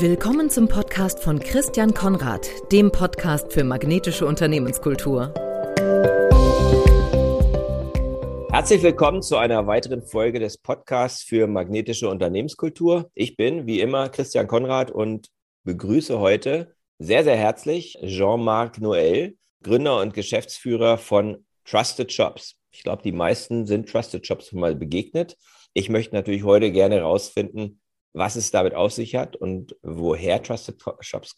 Willkommen zum Podcast von Christian Konrad, dem Podcast für magnetische Unternehmenskultur. Herzlich willkommen zu einer weiteren Folge des Podcasts für magnetische Unternehmenskultur. Ich bin wie immer Christian Konrad und begrüße heute sehr, sehr herzlich Jean-Marc Noël, Gründer und Geschäftsführer von Trusted Shops. Ich glaube, die meisten sind Trusted Shops schon mal begegnet. Ich möchte natürlich heute gerne herausfinden, was es damit auf sich hat und woher Trusted Shops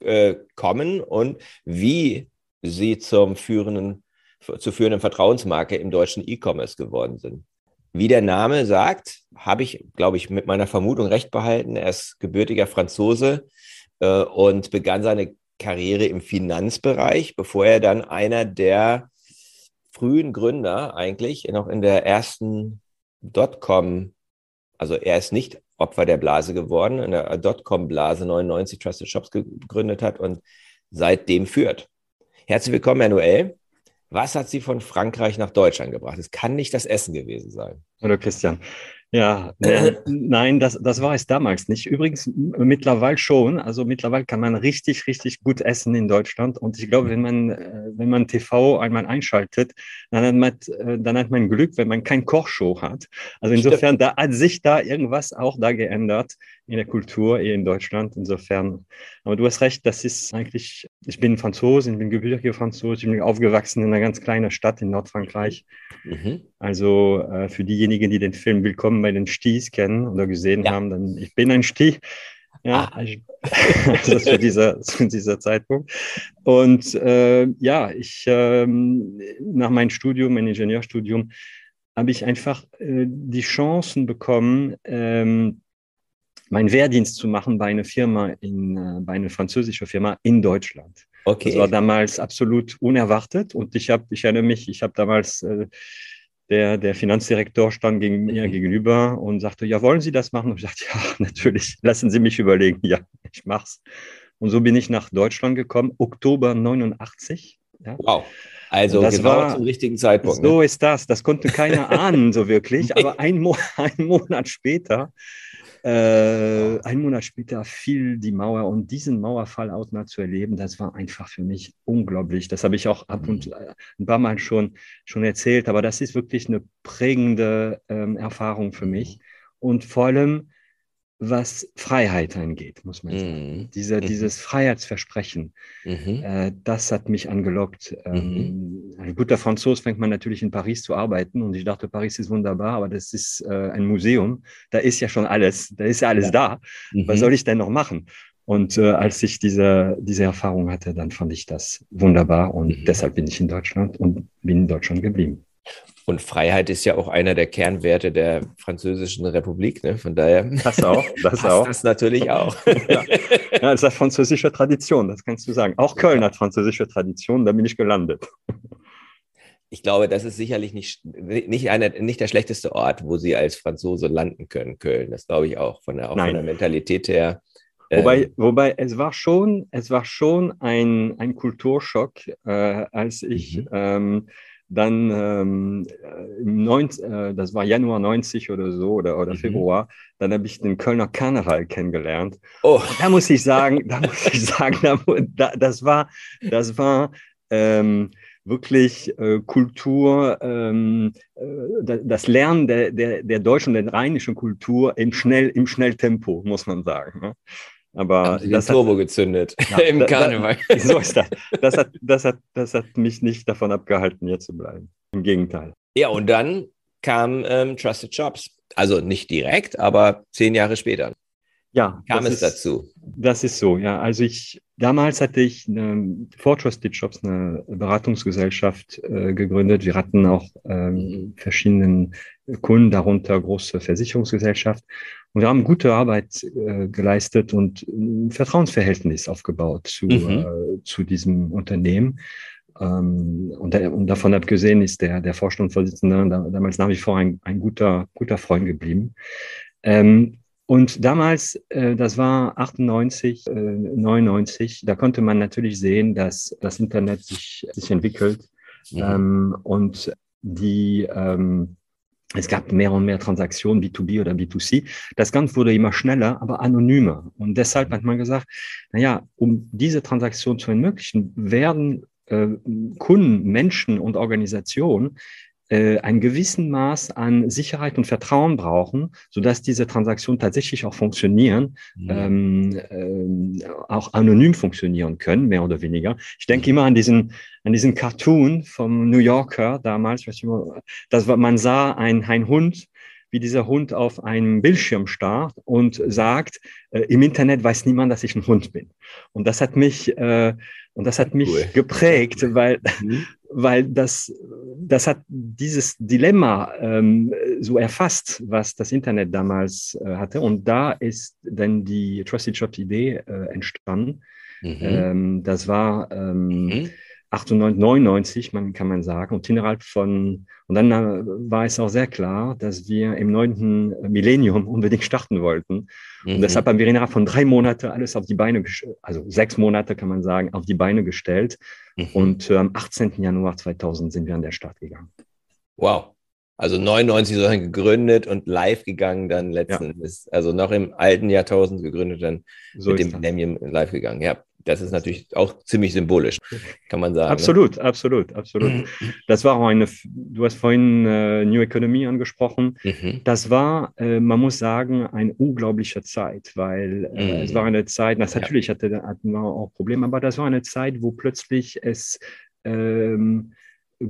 äh, kommen und wie sie zum führenden, zur führenden Vertrauensmarke im deutschen E-Commerce geworden sind. Wie der Name sagt, habe ich, glaube ich, mit meiner Vermutung recht behalten. Er ist gebürtiger Franzose äh, und begann seine Karriere im Finanzbereich, bevor er dann einer der frühen Gründer eigentlich noch in der ersten Dotcom, also er ist nicht Opfer der Blase geworden, in der Dotcom-Blase 99 Trusted Shops gegründet hat und seitdem führt. Herzlich willkommen, Manuel. Was hat Sie von Frankreich nach Deutschland gebracht? Es kann nicht das Essen gewesen sein. Hallo Christian. Ja, äh, nein, das, das war es damals nicht. Übrigens mittlerweile schon. Also mittlerweile kann man richtig, richtig gut essen in Deutschland. Und ich glaube, wenn man, äh, wenn man TV einmal einschaltet, dann hat man, äh, dann hat man Glück, wenn man kein Kochshow hat. Also insofern, da hat sich da irgendwas auch da geändert in der Kultur hier in Deutschland. Insofern, aber du hast recht, das ist eigentlich, ich bin Franzose, ich bin gebürtiger Franzose, ich bin aufgewachsen in einer ganz kleinen Stadt in Nordfrankreich. Mhm. Also äh, für diejenigen, die den Film Willkommen bei den Sties kennen oder gesehen ja. haben, dann ich bin ein Sti. Ja, ah. ich, also zu dieser, zu dieser Zeitpunkt. Und äh, ja, ich ähm, nach meinem Studium, mein Ingenieurstudium, habe ich einfach äh, die Chancen bekommen, ähm, meinen Wehrdienst zu machen bei einer Firma, in, äh, bei einer französischen Firma in Deutschland. Okay. Das war damals absolut unerwartet und ich habe, ich erinnere mich, ich habe damals äh, der, der Finanzdirektor stand gegen mir mhm. gegenüber und sagte, ja, wollen Sie das machen? Und ich sagte, ja, natürlich, lassen Sie mich überlegen. Ja, ich mach's. Und so bin ich nach Deutschland gekommen, Oktober 89. Ja. Wow. Also das genau war, zum richtigen Zeitpunkt. So ne? ist das. Das konnte keiner ahnen, so wirklich. Aber ein, Mo ein Monat später äh, ein Monat später fiel die Mauer und diesen Mauerfall outnah zu erleben, das war einfach für mich unglaublich. Das habe ich auch ab und mhm. äh, ein paar Mal schon, schon erzählt, aber das ist wirklich eine prägende ähm, Erfahrung für mich. Mhm. Und vor allem, was Freiheit angeht, muss man sagen. Mhm. Diese, mhm. Dieses Freiheitsversprechen, mhm. äh, das hat mich angelockt. Ähm, mhm. Ein guter Franzos fängt man natürlich in Paris zu arbeiten und ich dachte, Paris ist wunderbar, aber das ist äh, ein Museum. Da ist ja schon alles, da ist ja alles ja. da. Was mhm. soll ich denn noch machen? Und äh, als ich diese, diese Erfahrung hatte, dann fand ich das wunderbar und mhm. deshalb bin ich in Deutschland und bin in Deutschland geblieben. Und Freiheit ist ja auch einer der Kernwerte der Französischen Republik. Ne? Von daher. Das auch. Das auch. Das natürlich auch. ja. ja, das ist französische Tradition, das kannst du sagen. Auch Köln hat französische Tradition, da bin ich gelandet. Ich glaube, das ist sicherlich nicht, nicht, eine, nicht der schlechteste Ort, wo Sie als Franzose landen können, Köln. Das glaube ich auch, von der, auch von der Mentalität her. Wobei, ähm, wobei es war schon, es war schon ein, ein Kulturschock, äh, als ich mhm. ähm, dann ähm, äh, im 90, äh, das war Januar 90 oder so oder, oder mhm. Februar, dann habe ich den Kölner Karneval kennengelernt. Oh. da muss ich sagen, da muss ich sagen, da, das war, das war ähm, wirklich äh, Kultur, ähm, äh, das Lernen der, der, der deutschen und der rheinischen Kultur im, Schnell, im Schnelltempo, muss man sagen. Ne? Aber das Turbo hat, gezündet ja, im Karneval. Da, so ist das. Das hat, das, hat, das hat mich nicht davon abgehalten, hier zu bleiben. Im Gegenteil. Ja, und dann kam ähm, Trusted Shops. Also nicht direkt, aber zehn Jahre später. Ja. Kam es ist, dazu? Das ist so, ja. Also ich, damals hatte ich eine, vor Trusted Shops eine Beratungsgesellschaft äh, gegründet. Wir hatten auch ähm, verschiedenen Kunden, darunter große Versicherungsgesellschaft. Und wir haben gute Arbeit äh, geleistet und ein Vertrauensverhältnis aufgebaut zu, mhm. äh, zu diesem Unternehmen. Ähm, und, und, davon abgesehen ist der, der Vorstandsvorsitzende damals nach wie vor ein, ein guter, guter Freund geblieben. Ähm, und damals, äh, das war 98, äh, 99, da konnte man natürlich sehen, dass das Internet sich, sich entwickelt mhm. ähm, und die, ähm, es gab mehr und mehr Transaktionen, B2B oder B2C. Das Ganze wurde immer schneller, aber anonymer. Und deshalb hat man gesagt, naja, um diese Transaktion zu ermöglichen, werden äh, Kunden, Menschen und Organisationen äh, ein gewissen Maß an Sicherheit und Vertrauen brauchen, sodass diese Transaktionen tatsächlich auch funktionieren, mhm. ähm, äh, auch anonym funktionieren können, mehr oder weniger. Ich denke immer an diesen, an diesen Cartoon vom New Yorker damals, das war, man sah ein, ein Hund, wie dieser Hund auf einem Bildschirm starrt und sagt, äh, im Internet weiß niemand, dass ich ein Hund bin. Und das hat mich, äh, und das hat mich cool. geprägt, weil, mhm. weil das, das hat dieses Dilemma ähm, so erfasst, was das Internet damals äh, hatte. Und da ist dann die Trusted Shop Idee äh, entstanden. Mhm. Ähm, das war ähm, mhm. 98, man, kann man sagen. Und innerhalb von, und dann äh, war es auch sehr klar, dass wir im neunten Millennium unbedingt starten wollten. Mhm. Und deshalb haben wir innerhalb von drei Monaten alles auf die Beine, also sechs Monate kann man sagen, auf die Beine gestellt. Mhm. Und am 18. Januar 2000 sind wir an der Start gegangen. Wow. Also 99 sozusagen gegründet und live gegangen dann letzten ja. also noch im alten Jahrtausend gegründet, dann so mit dem Millennium live gegangen. Ja, das ist natürlich auch ziemlich symbolisch, kann man sagen. Absolut, ne? absolut, absolut. Das war auch eine, du hast vorhin äh, New Economy angesprochen. Mhm. Das war, äh, man muss sagen, eine unglaubliche Zeit, weil äh, mhm. es war eine Zeit, das natürlich ja. hatte, hatten wir auch Probleme, aber das war eine Zeit, wo plötzlich es ähm,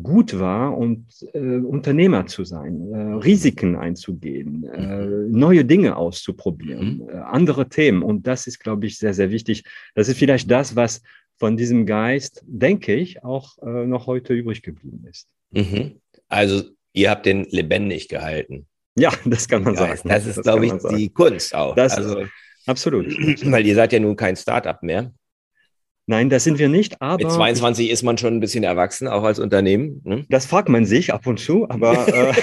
gut war und äh, Unternehmer zu sein, äh, Risiken einzugehen, äh, mhm. neue Dinge auszuprobieren, mhm. Äh, andere Themen. Und das ist, glaube ich, sehr, sehr wichtig. Das ist vielleicht das, was von diesem Geist, denke ich, auch äh, noch heute übrig geblieben ist. Mhm. Also ihr habt den lebendig gehalten. Ja, das kann man Geist. sagen. Das ist, glaube ich, die Kunst auch. Das, also, absolut. Weil ihr seid ja nun kein Startup mehr. Nein, das sind wir nicht, aber. Mit 22 ist man schon ein bisschen erwachsen, auch als Unternehmen. Ne? Das fragt man sich ab und zu, aber. äh,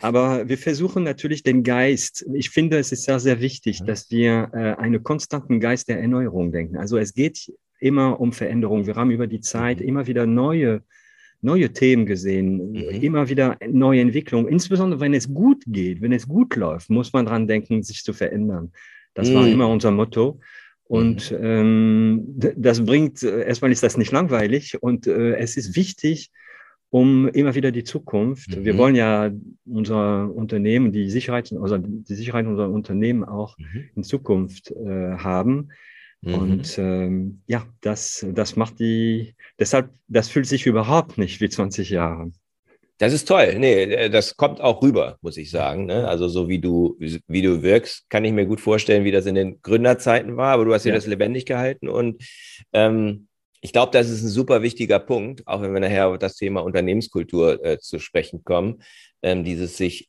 aber wir versuchen natürlich den Geist. Ich finde, es ist sehr, sehr wichtig, dass wir äh, einen konstanten Geist der Erneuerung denken. Also es geht immer um Veränderung. Wir haben über die Zeit mhm. immer wieder neue, neue Themen gesehen, mhm. immer wieder neue Entwicklungen. Insbesondere wenn es gut geht, wenn es gut läuft, muss man daran denken, sich zu verändern. Das mhm. war immer unser Motto. Und mhm. ähm, das bringt, äh, erstmal ist das nicht langweilig und äh, es ist wichtig, um immer wieder die Zukunft. Mhm. Wir wollen ja unser Unternehmen, die Sicherheit, also die Sicherheit unserer Unternehmen auch mhm. in Zukunft äh, haben. Mhm. Und ähm, ja, das, das macht die, deshalb, das fühlt sich überhaupt nicht wie 20 Jahre. Das ist toll. Nee, äh, das kommt auch rüber, muss ich sagen. Ne? Also so wie du, wie du wirkst, kann ich mir gut vorstellen, wie das in den Gründerzeiten war, aber du hast ja, das lebendig gehalten und ähm, ich glaube, das ist ein super wichtiger Punkt, auch wenn wir nachher auf das Thema Unternehmenskultur äh, zu sprechen kommen, ähm, dieses sich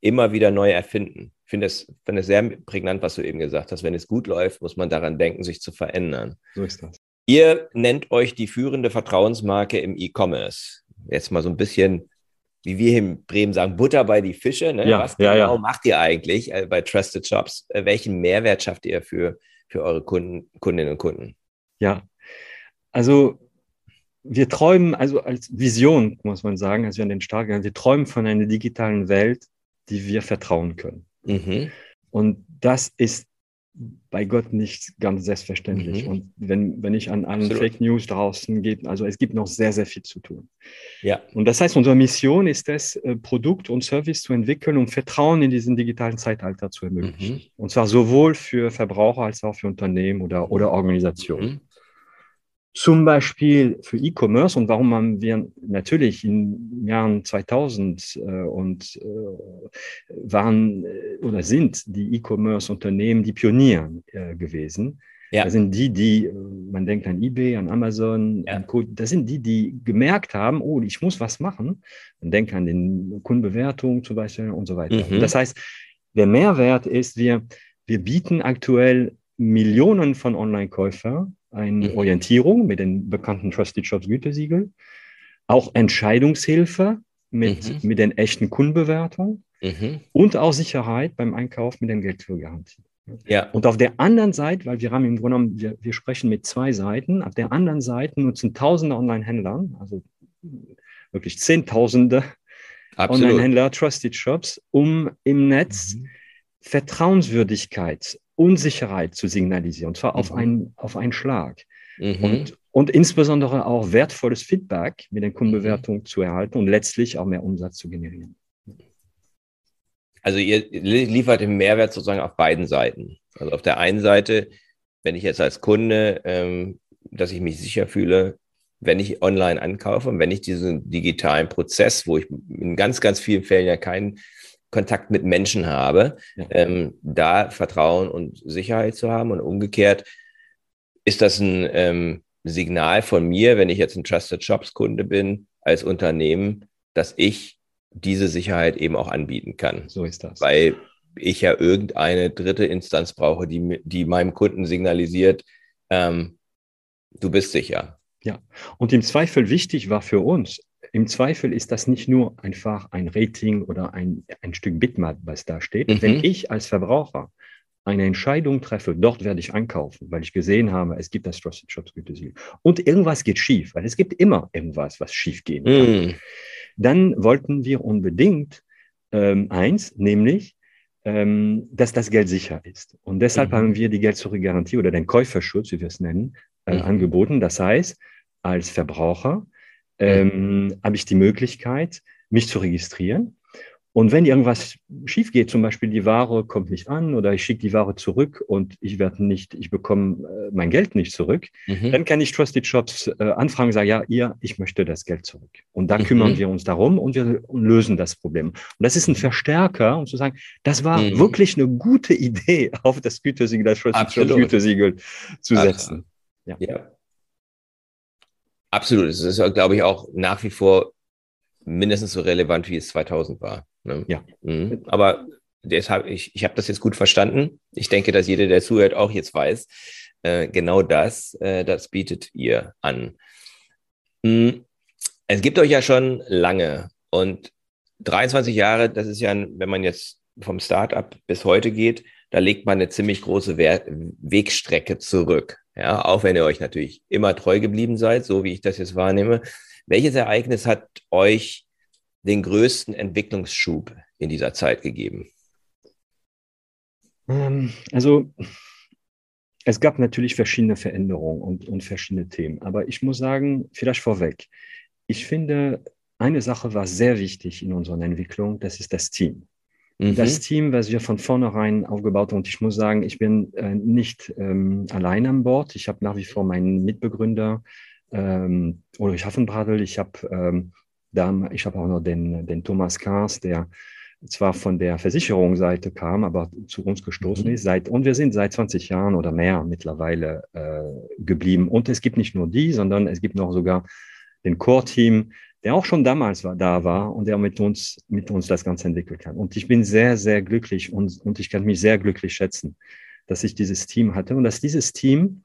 immer wieder neu erfinden. Ich finde es find sehr prägnant, was du eben gesagt hast. Wenn es gut läuft, muss man daran denken, sich zu verändern. So ist das. Ihr nennt euch die führende Vertrauensmarke im E-Commerce jetzt mal so ein bisschen, wie wir in Bremen sagen, Butter bei die Fische. Ne? Ja, Was ja, genau ja. macht ihr eigentlich äh, bei Trusted Shops? Äh, welchen Mehrwert schafft ihr für, für eure Kunden, Kundinnen und Kunden? Ja, also wir träumen, also als Vision, muss man sagen, als wir an den Start gehen, wir träumen von einer digitalen Welt, die wir vertrauen können. Mhm. Und das ist bei Gott nicht ganz selbstverständlich. Mhm. Und wenn, wenn ich an Absolut. Fake News draußen gehe, also es gibt noch sehr, sehr viel zu tun. Ja. Und das heißt, unsere Mission ist es, äh, Produkt und Service zu entwickeln, um Vertrauen in diesem digitalen Zeitalter zu ermöglichen. Mhm. Und zwar sowohl für Verbraucher als auch für Unternehmen oder, oder Organisationen. Mhm zum Beispiel für E-Commerce und warum haben wir natürlich in Jahren 2000 äh, und äh, waren äh, oder sind die E-Commerce-Unternehmen die Pioniere äh, gewesen. Ja. Das sind die, die, äh, man denkt an eBay, an Amazon, ja. das sind die, die gemerkt haben, oh, ich muss was machen. Man denkt an den Kundenbewertung zum Beispiel und so weiter. Mhm. Das heißt, der Mehrwert ist, wir, wir bieten aktuell Millionen von Online-Käufern eine mhm. Orientierung mit den bekannten Trusted Shops Gütesiegel, auch Entscheidungshilfe mit, mhm. mit den echten Kundenbewertungen mhm. und auch Sicherheit beim Einkauf mit den Geldführgarantie. Ja. Und auf der anderen Seite, weil wir haben im Grunde genommen, wir, wir sprechen mit zwei Seiten, auf der anderen Seite nutzen tausende Online-Händler, also wirklich Zehntausende Online-Händler, Trusted Shops, um im Netz mhm. Vertrauenswürdigkeit, Unsicherheit zu signalisieren, und zwar mhm. auf, einen, auf einen Schlag. Mhm. Und, und insbesondere auch wertvolles Feedback mit den Kundenbewertungen mhm. zu erhalten und letztlich auch mehr Umsatz zu generieren. Also ihr liefert den Mehrwert sozusagen auf beiden Seiten. Also auf der einen Seite, wenn ich jetzt als Kunde, ähm, dass ich mich sicher fühle, wenn ich online ankaufe und wenn ich diesen digitalen Prozess, wo ich in ganz, ganz vielen Fällen ja keinen Kontakt mit Menschen habe, ja. ähm, da Vertrauen und Sicherheit zu haben und umgekehrt ist das ein ähm, Signal von mir, wenn ich jetzt ein Trusted Shops Kunde bin, als Unternehmen, dass ich diese Sicherheit eben auch anbieten kann. So ist das. Weil ich ja irgendeine dritte Instanz brauche, die, die meinem Kunden signalisiert, ähm, du bist sicher. Ja, und im Zweifel wichtig war für uns, im Zweifel ist das nicht nur einfach ein Rating oder ein, ein Stück Bitmap, was da steht. Mhm. Wenn ich als Verbraucher eine Entscheidung treffe, dort werde ich einkaufen, weil ich gesehen habe, es gibt das Trusted Shops Gütesiegel und irgendwas geht schief, weil es gibt immer irgendwas, was schief gehen kann. Mm. Dann wollten wir unbedingt ähm, eins, nämlich, ähm, dass das Geld sicher ist. Und deshalb mhm. haben wir die Geld-Zurück-Garantie oder den Käuferschutz, wie wir es nennen, äh, mhm. angeboten. Das heißt, als Verbraucher. Ähm, habe ich die Möglichkeit, mich zu registrieren und wenn irgendwas schief geht, zum Beispiel die Ware kommt nicht an oder ich schicke die Ware zurück und ich werde nicht, ich bekomme äh, mein Geld nicht zurück, mhm. dann kann ich Trusted Shops äh, anfragen, sagen, ja, ihr, ich möchte das Geld zurück. Und dann mhm. kümmern wir uns darum und wir lösen das Problem. Und das ist ein Verstärker, um zu sagen, das war mhm. wirklich eine gute Idee, auf das Gütesiegel, das Trusted Shops Gütesiegel zu setzen. Ja. ja. Absolut. Es ist, glaube ich, auch nach wie vor mindestens so relevant, wie es 2000 war. Ne? Ja. Mhm. Aber deshalb, ich, ich habe das jetzt gut verstanden. Ich denke, dass jeder, der zuhört, auch jetzt weiß, äh, genau das, äh, das bietet ihr an. Mhm. Es gibt euch ja schon lange und 23 Jahre, das ist ja, wenn man jetzt vom Startup bis heute geht, da legt man eine ziemlich große Wert Wegstrecke zurück. Ja, auch wenn ihr euch natürlich immer treu geblieben seid, so wie ich das jetzt wahrnehme. Welches Ereignis hat euch den größten Entwicklungsschub in dieser Zeit gegeben? Ähm, also es gab natürlich verschiedene Veränderungen und, und verschiedene Themen. Aber ich muss sagen, vielleicht vorweg, ich finde, eine Sache war sehr wichtig in unserer Entwicklung, das ist das Team. Mhm. Das Team, was wir von vornherein aufgebaut haben. Und ich muss sagen, ich bin äh, nicht ähm, allein an Bord. Ich habe nach wie vor meinen Mitbegründer ähm, Ulrich Haffenbradl. Ich habe ähm, dann, ich habe auch noch den, den Thomas Kars, der zwar von der Versicherungsseite kam, aber zu uns gestoßen mhm. ist. Seit, und wir sind seit 20 Jahren oder mehr mittlerweile äh, geblieben. Und es gibt nicht nur die, sondern es gibt noch sogar den Core-Team, der auch schon damals war, da war und der mit uns, mit uns das Ganze entwickelt hat. Und ich bin sehr, sehr glücklich und, und ich kann mich sehr glücklich schätzen, dass ich dieses Team hatte und dass dieses Team,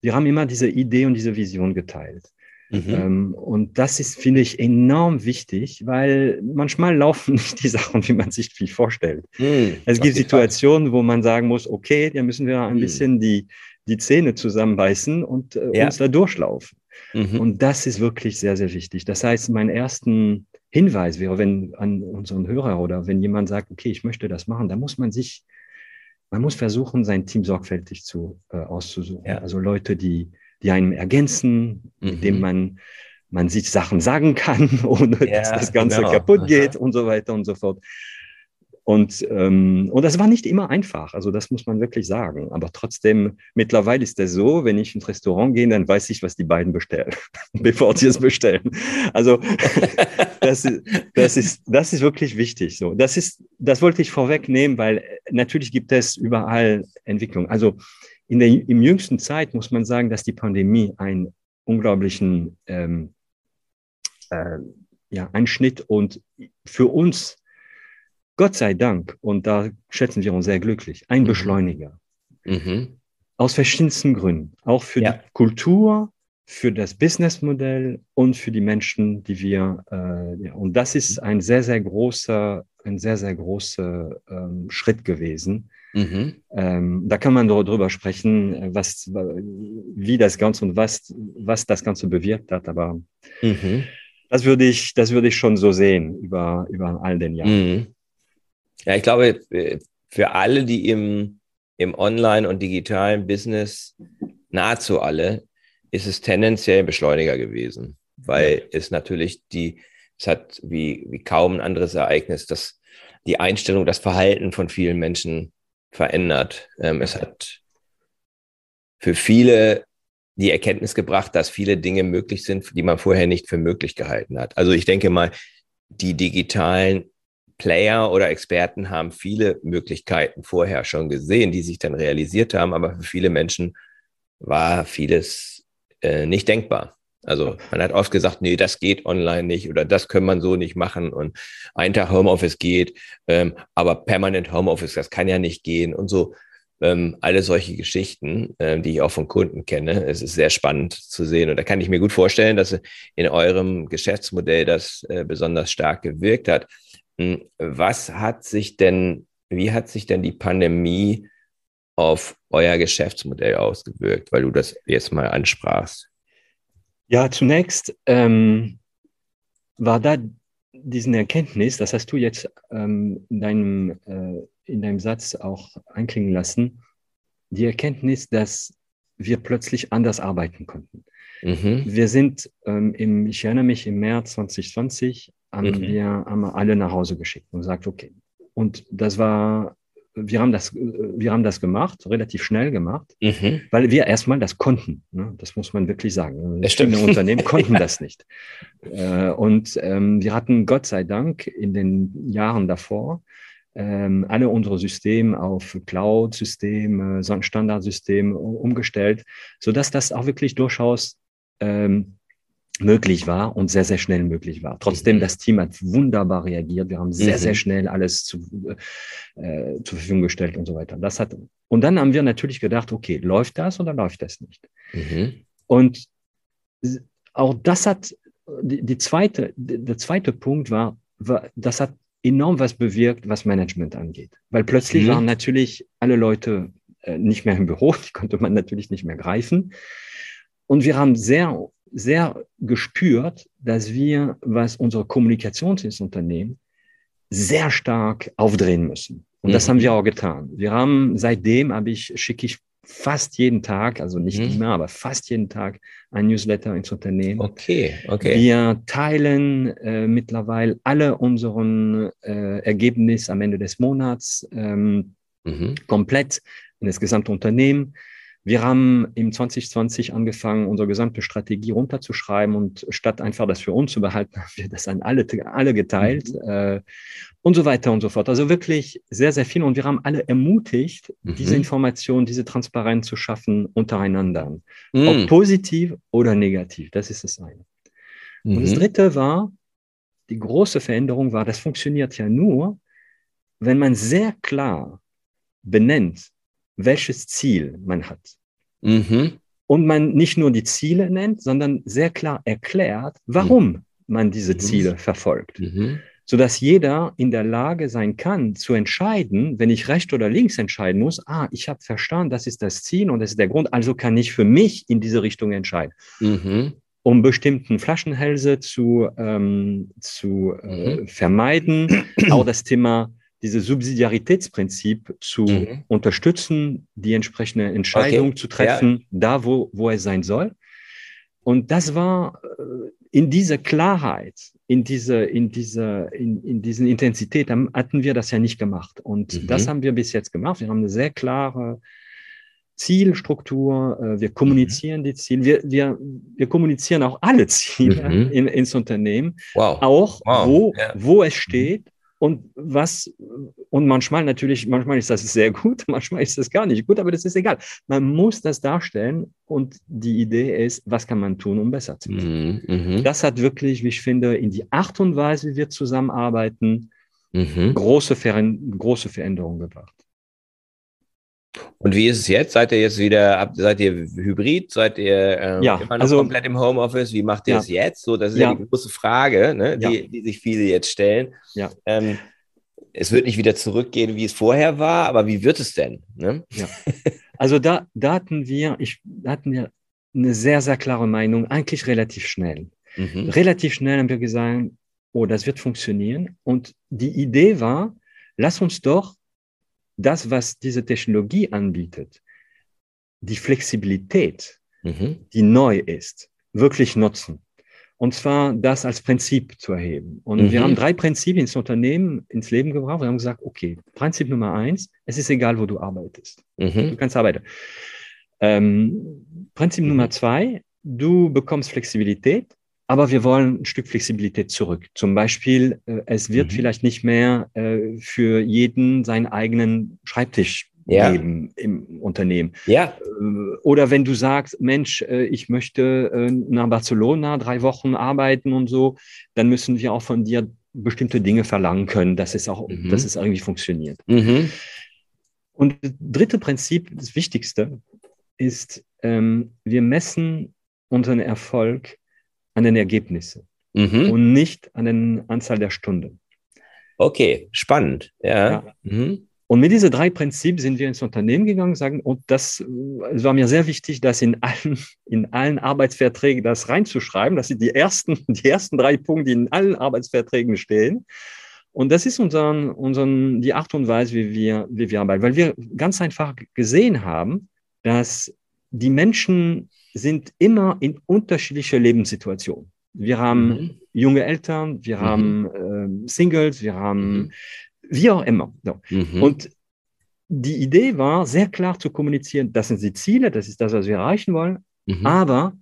wir haben immer diese Idee und diese Vision geteilt. Mhm. Ähm, und das ist, finde ich, enorm wichtig, weil manchmal laufen nicht die Sachen, wie man sich viel vorstellt. Mhm, es gibt Situationen, wo man sagen muss, okay, da müssen wir ein mhm. bisschen die, die Zähne zusammenbeißen und äh, ja. uns da durchlaufen. Mhm. Und das ist wirklich sehr, sehr wichtig. Das heißt, mein ersten Hinweis wäre, wenn an unseren Hörer oder wenn jemand sagt, okay, ich möchte das machen, da muss man sich, man muss versuchen, sein Team sorgfältig zu, äh, auszusuchen. Ja. Also Leute, die die einem ergänzen, mhm. mit mhm. man, man sich Sachen sagen kann, ohne ja, dass das Ganze genau. kaputt geht Aha. und so weiter und so fort. Und, ähm, und das war nicht immer einfach, also das muss man wirklich sagen. Aber trotzdem, mittlerweile ist es so, wenn ich ins Restaurant gehe, dann weiß ich, was die beiden bestellen, bevor sie es bestellen. Also das, ist, das, ist, das ist wirklich wichtig. So, das, ist, das wollte ich vorwegnehmen, weil natürlich gibt es überall Entwicklung. Also in der im jüngsten Zeit muss man sagen, dass die Pandemie einen unglaublichen ähm, äh, ja, Einschnitt und für uns, Gott sei Dank, und da schätzen wir uns sehr glücklich, ein mhm. Beschleuniger. Mhm. Aus verschiedensten Gründen. Auch für ja. die Kultur, für das Businessmodell und für die Menschen, die wir, äh, ja, und das ist ein sehr, sehr großer, ein sehr, sehr großer ähm, Schritt gewesen Mhm. Ähm, da kann man darüber sprechen, was, wie das Ganze und was, was das Ganze bewirkt hat. Aber mhm. Das würde ich, das würde ich schon so sehen über, über all den Jahren. Ja, ich glaube, für alle, die im, im Online- und digitalen Business, nahezu alle, ist es tendenziell Beschleuniger gewesen, weil ja. es natürlich die, es hat wie, wie kaum ein anderes Ereignis, das die Einstellung, das Verhalten von vielen Menschen verändert. Ähm, es hat für viele die Erkenntnis gebracht, dass viele Dinge möglich sind, die man vorher nicht für möglich gehalten hat. Also ich denke mal, die digitalen Player oder Experten haben viele Möglichkeiten vorher schon gesehen, die sich dann realisiert haben, aber für viele Menschen war vieles äh, nicht denkbar. Also man hat oft gesagt, nee, das geht online nicht oder das kann man so nicht machen und ein Tag Homeoffice geht, ähm, aber permanent Homeoffice, das kann ja nicht gehen und so. Ähm, alle solche Geschichten, ähm, die ich auch von Kunden kenne. Es ist sehr spannend zu sehen. Und da kann ich mir gut vorstellen, dass in eurem Geschäftsmodell das äh, besonders stark gewirkt hat. Hm, was hat sich denn, wie hat sich denn die Pandemie auf euer Geschäftsmodell ausgewirkt, weil du das jetzt mal ansprachst? Ja, zunächst ähm, war da diesen Erkenntnis, das hast du jetzt ähm, in, deinem, äh, in deinem Satz auch einklingen lassen, die Erkenntnis, dass wir plötzlich anders arbeiten konnten. Mhm. Wir sind ähm, im, ich erinnere mich, im März 2020 haben mhm. wir haben alle nach Hause geschickt und gesagt, okay. Und das war wir haben das, wir haben das gemacht, relativ schnell gemacht, mhm. weil wir erstmal das konnten. Ne? Das muss man wirklich sagen. Das stimmt. Unternehmen konnten ja. das nicht. Äh, und ähm, wir hatten Gott sei Dank in den Jahren davor ähm, alle unsere Systeme auf Cloud-Systeme, Standardsysteme umgestellt, sodass das auch wirklich durchaus ähm, möglich war und sehr, sehr schnell möglich war. Trotzdem, mhm. das Team hat wunderbar reagiert. Wir haben sehr, mhm. sehr schnell alles zu, äh, zur Verfügung gestellt und so weiter. Das hat, und dann haben wir natürlich gedacht, okay, läuft das oder läuft das nicht? Mhm. Und auch das hat, die, die zweite, der zweite Punkt war, war, das hat enorm was bewirkt, was Management angeht. Weil plötzlich mhm. waren natürlich alle Leute äh, nicht mehr im Büro, die konnte man natürlich nicht mehr greifen. Und wir haben sehr sehr gespürt, dass wir, was unsere Kommunikation ins Unternehmen, sehr stark aufdrehen müssen. Und mhm. das haben wir auch getan. Wir haben seitdem habe ich, schicke ich fast jeden Tag, also nicht mhm. mehr, aber fast jeden Tag ein Newsletter ins Unternehmen. Okay, okay. Wir teilen äh, mittlerweile alle unseren äh, Ergebnisse am Ende des Monats ähm, mhm. komplett in das gesamte Unternehmen. Wir haben im 2020 angefangen, unsere gesamte Strategie runterzuschreiben und statt einfach das für uns zu behalten, haben wir das an alle, alle geteilt mhm. äh, und so weiter und so fort. Also wirklich sehr, sehr viel und wir haben alle ermutigt, mhm. diese Information, diese Transparenz zu schaffen untereinander. Mhm. Ob positiv oder negativ, das ist das eine. Und das mhm. dritte war, die große Veränderung war, das funktioniert ja nur, wenn man sehr klar benennt, welches Ziel man hat. Mhm. Und man nicht nur die Ziele nennt, sondern sehr klar erklärt, warum mhm. man diese mhm. Ziele verfolgt. Mhm. Sodass jeder in der Lage sein kann, zu entscheiden, wenn ich rechts oder links entscheiden muss, ah, ich habe verstanden, das ist das Ziel und das ist der Grund, also kann ich für mich in diese Richtung entscheiden. Mhm um bestimmten Flaschenhälse zu, ähm, zu äh, mhm. vermeiden. Auch das Thema dieses Subsidiaritätsprinzip zu mhm. unterstützen, die entsprechende Entscheidung okay. zu treffen, ja. da wo, wo es sein soll. Und das war äh, in dieser Klarheit, in dieser, in dieser, in, in diesen Intensität, hatten wir das ja nicht gemacht. Und mhm. das haben wir bis jetzt gemacht. Wir haben eine sehr klare Zielstruktur. Äh, wir kommunizieren mhm. die Ziele. Wir, wir, wir kommunizieren auch alle Ziele mhm. in, ins Unternehmen. Wow. Auch wow. Wo, ja. wo es steht und was, und manchmal natürlich, manchmal ist das sehr gut, manchmal ist das gar nicht gut, aber das ist egal. Man muss das darstellen und die Idee ist, was kann man tun, um besser zu werden. Mhm, mhm. das hat wirklich, wie ich finde, in die Art und Weise, wie wir zusammenarbeiten, mhm. große, Ver große Veränderungen gebracht. Und wie ist es jetzt? Seid ihr jetzt wieder, seid ihr hybrid? Seid ihr äh, ja, immer noch also, komplett im Homeoffice? Wie macht ihr ja. es jetzt? So, das ist ja, ja die große Frage, ne, die, die sich viele jetzt stellen. Ja. Ähm, es wird nicht wieder zurückgehen, wie es vorher war, aber wie wird es denn? Ne? Also da, da hatten wir, ich, hatten wir eine sehr, sehr klare Meinung, eigentlich relativ schnell. Mhm. Relativ schnell haben wir gesagt, oh, das wird funktionieren. Und die Idee war, lass uns doch das, was diese Technologie anbietet, die Flexibilität, mhm. die neu ist, wirklich nutzen. Und zwar das als Prinzip zu erheben. Und mhm. wir haben drei Prinzipien ins Unternehmen ins Leben gebracht. Wir haben gesagt, okay, Prinzip Nummer eins, es ist egal, wo du arbeitest. Mhm. Du kannst arbeiten. Ähm, Prinzip. Nummer zwei, du bekommst Flexibilität, aber wir wollen ein Stück Flexibilität zurück. Zum Beispiel, äh, es wird mhm. vielleicht nicht mehr äh, für jeden seinen eigenen Schreibtisch ja. geben im Unternehmen. Ja. Äh, oder wenn du sagst, Mensch, äh, ich möchte äh, nach Barcelona drei Wochen arbeiten und so, dann müssen wir auch von dir bestimmte Dinge verlangen können, dass es auch, mhm. dass es irgendwie funktioniert. Mhm. Und das dritte Prinzip, das Wichtigste, ist, ähm, wir messen unseren Erfolg an den Ergebnissen mhm. und nicht an der Anzahl der Stunden. Okay, spannend. Ja. ja. Mhm. Und mit diesen drei Prinzipien sind wir ins Unternehmen gegangen, sagen, und das, es war mir sehr wichtig, das in allen, in allen Arbeitsverträgen das reinzuschreiben. Das sind die ersten, die ersten drei Punkte, die in allen Arbeitsverträgen stehen. Und das ist unseren, unseren, die Art und Weise, wie wir, wie wir arbeiten, weil wir ganz einfach gesehen haben, dass die Menschen sind immer in unterschiedliche Lebenssituationen. Wir haben mhm. junge Eltern, wir mhm. haben äh, Singles, wir haben mhm wie auch immer. So. Mhm. Und die Idee war, sehr klar zu kommunizieren, das sind die Ziele, das ist das, was wir erreichen wollen, mhm. aber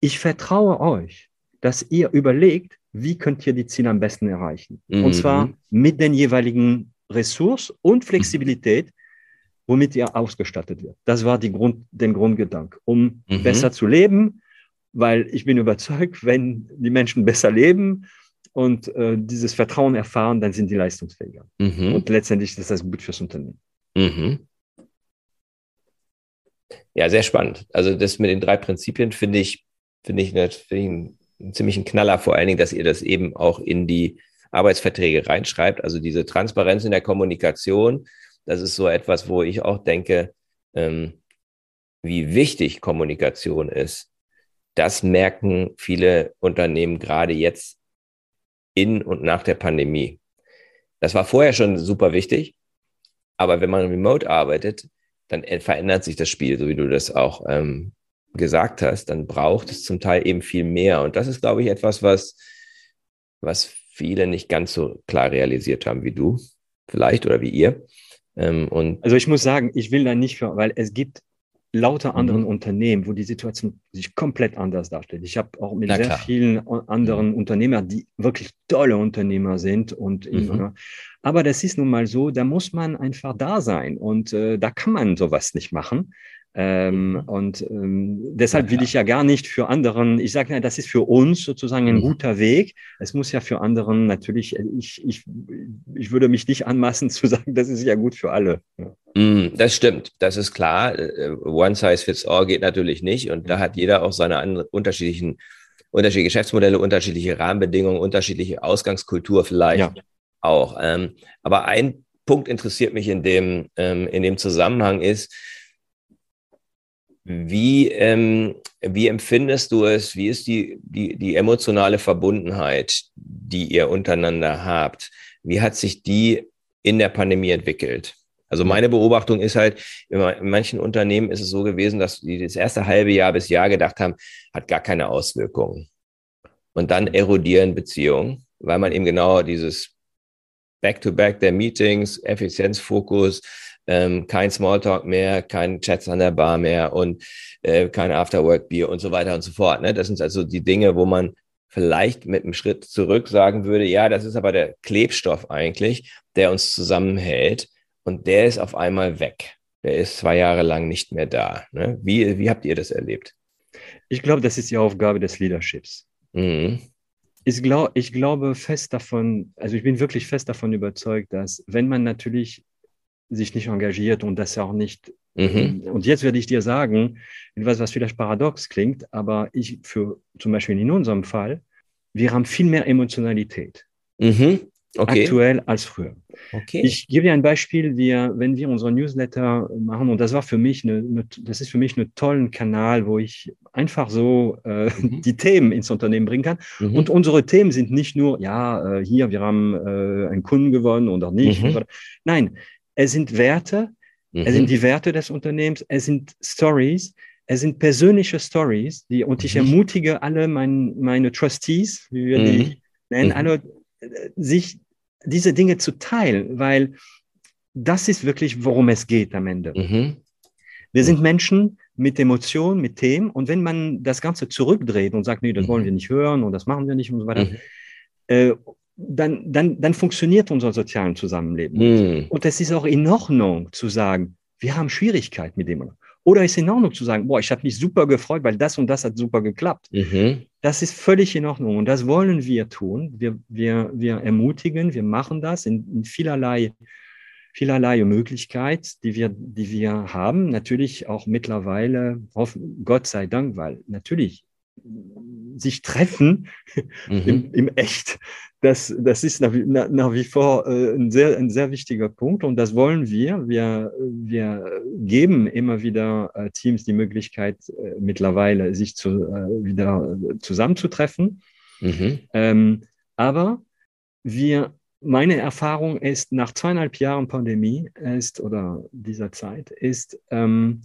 ich vertraue euch, dass ihr überlegt, wie könnt ihr die Ziele am besten erreichen. Mhm. Und zwar mit den jeweiligen Ressourcen und Flexibilität, womit ihr ausgestattet wird. Das war die Grund, den Grundgedanke, um mhm. besser zu leben, weil ich bin überzeugt, wenn die Menschen besser leben, und äh, dieses Vertrauen erfahren, dann sind die leistungsfähiger. Mhm. Und letztendlich ist das gut fürs Unternehmen. Mhm. Ja, sehr spannend. Also das mit den drei Prinzipien finde ich, finde ich, find ich einen, einen ziemlichen Knaller, vor allen Dingen, dass ihr das eben auch in die Arbeitsverträge reinschreibt. Also diese Transparenz in der Kommunikation, das ist so etwas, wo ich auch denke, ähm, wie wichtig Kommunikation ist. Das merken viele Unternehmen gerade jetzt in und nach der Pandemie. Das war vorher schon super wichtig, aber wenn man remote arbeitet, dann verändert sich das Spiel, so wie du das auch ähm, gesagt hast. Dann braucht es zum Teil eben viel mehr. Und das ist, glaube ich, etwas, was, was viele nicht ganz so klar realisiert haben wie du, vielleicht oder wie ihr. Ähm, und also ich muss sagen, ich will da nicht für, weil es gibt lauter anderen mhm. Unternehmen, wo die Situation sich komplett anders darstellt. Ich habe auch mit Na sehr klar. vielen anderen mhm. Unternehmern, die wirklich tolle Unternehmer sind und mhm. aber das ist nun mal so, da muss man einfach da sein und äh, da kann man sowas nicht machen. Ähm, mhm. und ähm, deshalb will ich ja gar nicht für anderen, ich sage, das ist für uns sozusagen ein mhm. guter Weg. Es muss ja für anderen natürlich, äh, ich, ich, ich würde mich nicht anmaßen zu sagen, das ist ja gut für alle. Mm, das stimmt, das ist klar. Äh, one size fits all geht natürlich nicht und da hat jeder auch seine unterschiedlichen, unterschiedliche Geschäftsmodelle, unterschiedliche Rahmenbedingungen, unterschiedliche Ausgangskultur vielleicht ja. auch. Ähm, aber ein Punkt interessiert mich in dem, ähm, in dem Zusammenhang ist, wie, ähm, wie empfindest du es? Wie ist die, die, die emotionale Verbundenheit, die ihr untereinander habt? Wie hat sich die in der Pandemie entwickelt? Also meine Beobachtung ist halt, in manchen Unternehmen ist es so gewesen, dass die das erste halbe Jahr bis Jahr gedacht haben, hat gar keine Auswirkungen. Und dann erodieren Beziehungen, weil man eben genau dieses Back-to-Back -back der Meetings, Effizienzfokus, ähm, kein Smalltalk mehr, kein Chats an der Bar mehr und äh, kein Afterwork-Bier und so weiter und so fort. Ne? Das sind also die Dinge, wo man vielleicht mit einem Schritt zurück sagen würde, ja, das ist aber der Klebstoff eigentlich, der uns zusammenhält und der ist auf einmal weg. Der ist zwei Jahre lang nicht mehr da. Ne? Wie, wie habt ihr das erlebt? Ich glaube, das ist die Aufgabe des Leaderships. Mhm. Ich, glaub, ich glaube fest davon, also ich bin wirklich fest davon überzeugt, dass wenn man natürlich sich nicht engagiert und das auch nicht. Mhm. Und jetzt werde ich dir sagen, etwas, was vielleicht paradox klingt, aber ich für zum Beispiel in unserem Fall, wir haben viel mehr Emotionalität. Mhm. okay. aktuell als früher. Okay. Ich gebe dir ein Beispiel, wir, wenn wir unsere Newsletter machen, und das war für mich eine, eine das ist für mich ein tollen Kanal, wo ich einfach so äh, mhm. die Themen ins Unternehmen bringen kann. Mhm. Und unsere Themen sind nicht nur, ja, äh, hier, wir haben äh, einen Kunden gewonnen oder nicht. Mhm. Nein, es sind Werte, es sind mhm. die Werte des Unternehmens, es sind Stories, es sind persönliche Stories, die, und ich mhm. ermutige alle mein, meine Trustees, wie wir die mhm. nennen, alle sich diese Dinge zu teilen, weil das ist wirklich, worum es geht am Ende. Mhm. Wir sind Menschen mit Emotionen, mit Themen und wenn man das Ganze zurückdreht und sagt, nee, das mhm. wollen wir nicht hören und das machen wir nicht und so weiter, mhm. äh, dann, dann, dann funktioniert unser soziales Zusammenleben. Mhm. Und es ist auch in Ordnung zu sagen, wir haben Schwierigkeiten mit dem. Oder ist in Ordnung zu sagen, boah, ich habe mich super gefreut, weil das und das hat super geklappt. Mhm. Das ist völlig in Ordnung und das wollen wir tun. Wir, wir, wir ermutigen, wir machen das in, in vielerlei, vielerlei Möglichkeit, die wir, die wir haben. Natürlich auch mittlerweile, Gott sei Dank, weil natürlich sich treffen mhm. im, im Echt, das, das ist nach, nach wie vor äh, ein, sehr, ein sehr wichtiger Punkt und das wollen wir. Wir, wir geben immer wieder äh, Teams die Möglichkeit, äh, mittlerweile sich zu, äh, wieder zusammenzutreffen. Mhm. Ähm, aber wir, meine Erfahrung ist, nach zweieinhalb Jahren Pandemie ist, oder dieser Zeit, ist, ähm,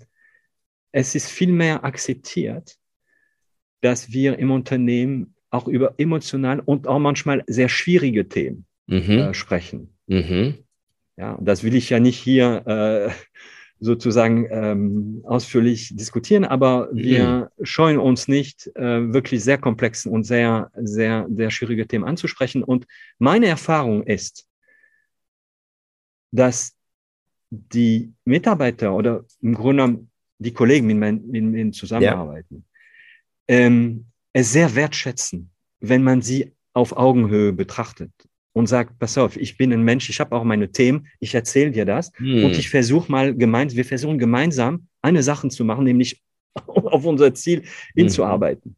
es ist viel mehr akzeptiert, dass wir im Unternehmen auch über emotional und auch manchmal sehr schwierige Themen mhm. äh, sprechen. Mhm. Ja, das will ich ja nicht hier äh, sozusagen ähm, ausführlich diskutieren, aber mhm. wir scheuen uns nicht, äh, wirklich sehr komplexen und sehr, sehr, sehr schwierige Themen anzusprechen. Und meine Erfahrung ist, dass die Mitarbeiter oder im Grunde die Kollegen, mit denen zusammenarbeiten, ähm, es sehr wertschätzen, wenn man sie auf Augenhöhe betrachtet und sagt, pass auf, ich bin ein Mensch, ich habe auch meine Themen, ich erzähle dir das hm. und ich versuche mal gemeinsam, wir versuchen gemeinsam eine Sache zu machen, nämlich auf unser Ziel hm. hinzuarbeiten. Hm.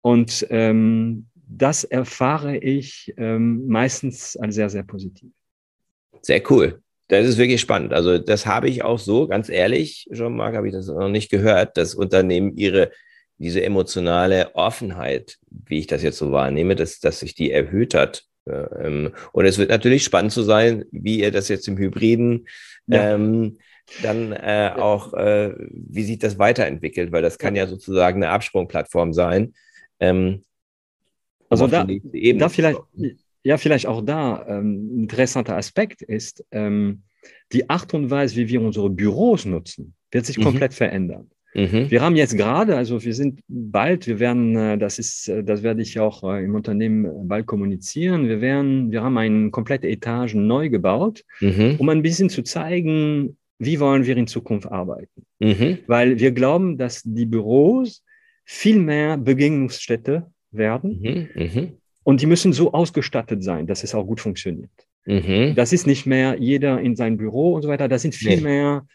Und ähm, das erfahre ich ähm, meistens als sehr, sehr positiv. Sehr cool. Das ist wirklich spannend. Also das habe ich auch so, ganz ehrlich, Jean-Marc, habe ich das noch nicht gehört, dass Unternehmen ihre diese emotionale Offenheit, wie ich das jetzt so wahrnehme, dass, dass sich die erhöht hat. Ähm, und es wird natürlich spannend zu sein, wie ihr das jetzt im Hybriden ja. ähm, dann äh, auch, äh, wie sich das weiterentwickelt, weil das kann ja sozusagen eine Absprungplattform sein. Ähm, also da, da vielleicht, ja, vielleicht auch da ähm, ein interessanter Aspekt ist, ähm, die Art und Weise, wie wir unsere Büros nutzen, wird sich mhm. komplett verändern. Mhm. Wir haben jetzt gerade, also wir sind bald, wir werden, äh, das ist, äh, das werde ich auch äh, im Unternehmen bald kommunizieren. Wir werden, wir haben eine komplette Etage neu gebaut, mhm. um ein bisschen zu zeigen, wie wollen wir in Zukunft arbeiten. Mhm. Weil wir glauben, dass die Büros viel mehr Begegnungsstätte werden. Mhm. Mhm. Und die müssen so ausgestattet sein, dass es auch gut funktioniert. Mhm. Das ist nicht mehr jeder in sein Büro und so weiter. Das sind viel nee. mehr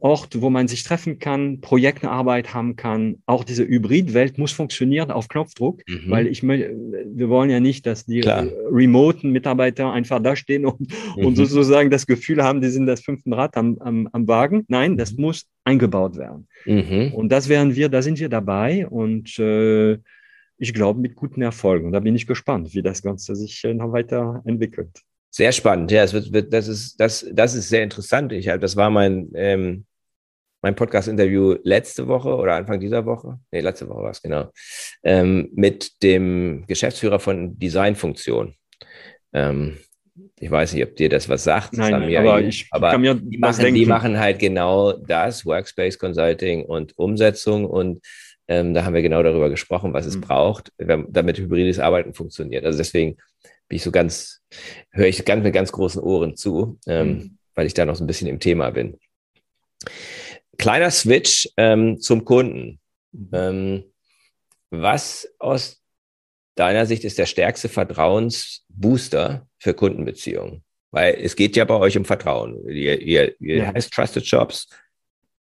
Ort, wo man sich treffen kann, Projektarbeit haben kann. Auch diese Hybridwelt muss funktionieren auf Knopfdruck, mhm. weil ich wir wollen ja nicht, dass die Klar. remoten Mitarbeiter einfach da stehen und, mhm. und sozusagen das Gefühl haben, die sind das fünfte Rad am, am, am Wagen. Nein, das mhm. muss eingebaut werden. Mhm. Und das werden wir, da sind wir dabei und äh, ich glaube mit guten Erfolgen. da bin ich gespannt, wie das Ganze sich äh, noch weiter entwickelt. Sehr spannend, ja, es wird, wird, das, ist, das, das ist sehr interessant. Ich, das war mein, ähm, mein Podcast-Interview letzte Woche oder Anfang dieser Woche, nee, letzte Woche war es genau, ähm, mit dem Geschäftsführer von Designfunktion. Ähm, ich weiß nicht, ob dir das was sagt. Nein, das ja aber ich aber kann mir die machen, die machen halt genau das, Workspace Consulting und Umsetzung und ähm, da haben wir genau darüber gesprochen, was es mhm. braucht, damit hybrides Arbeiten funktioniert. Also deswegen bin ich so ganz, höre ich ganz mit ganz großen Ohren zu, ähm, mhm. weil ich da noch so ein bisschen im Thema bin. Kleiner Switch ähm, zum Kunden. Ähm, was aus deiner Sicht ist der stärkste Vertrauensbooster für Kundenbeziehungen? Weil es geht ja bei euch um Vertrauen. Ihr, ihr, ihr ja. heißt Trusted Shops.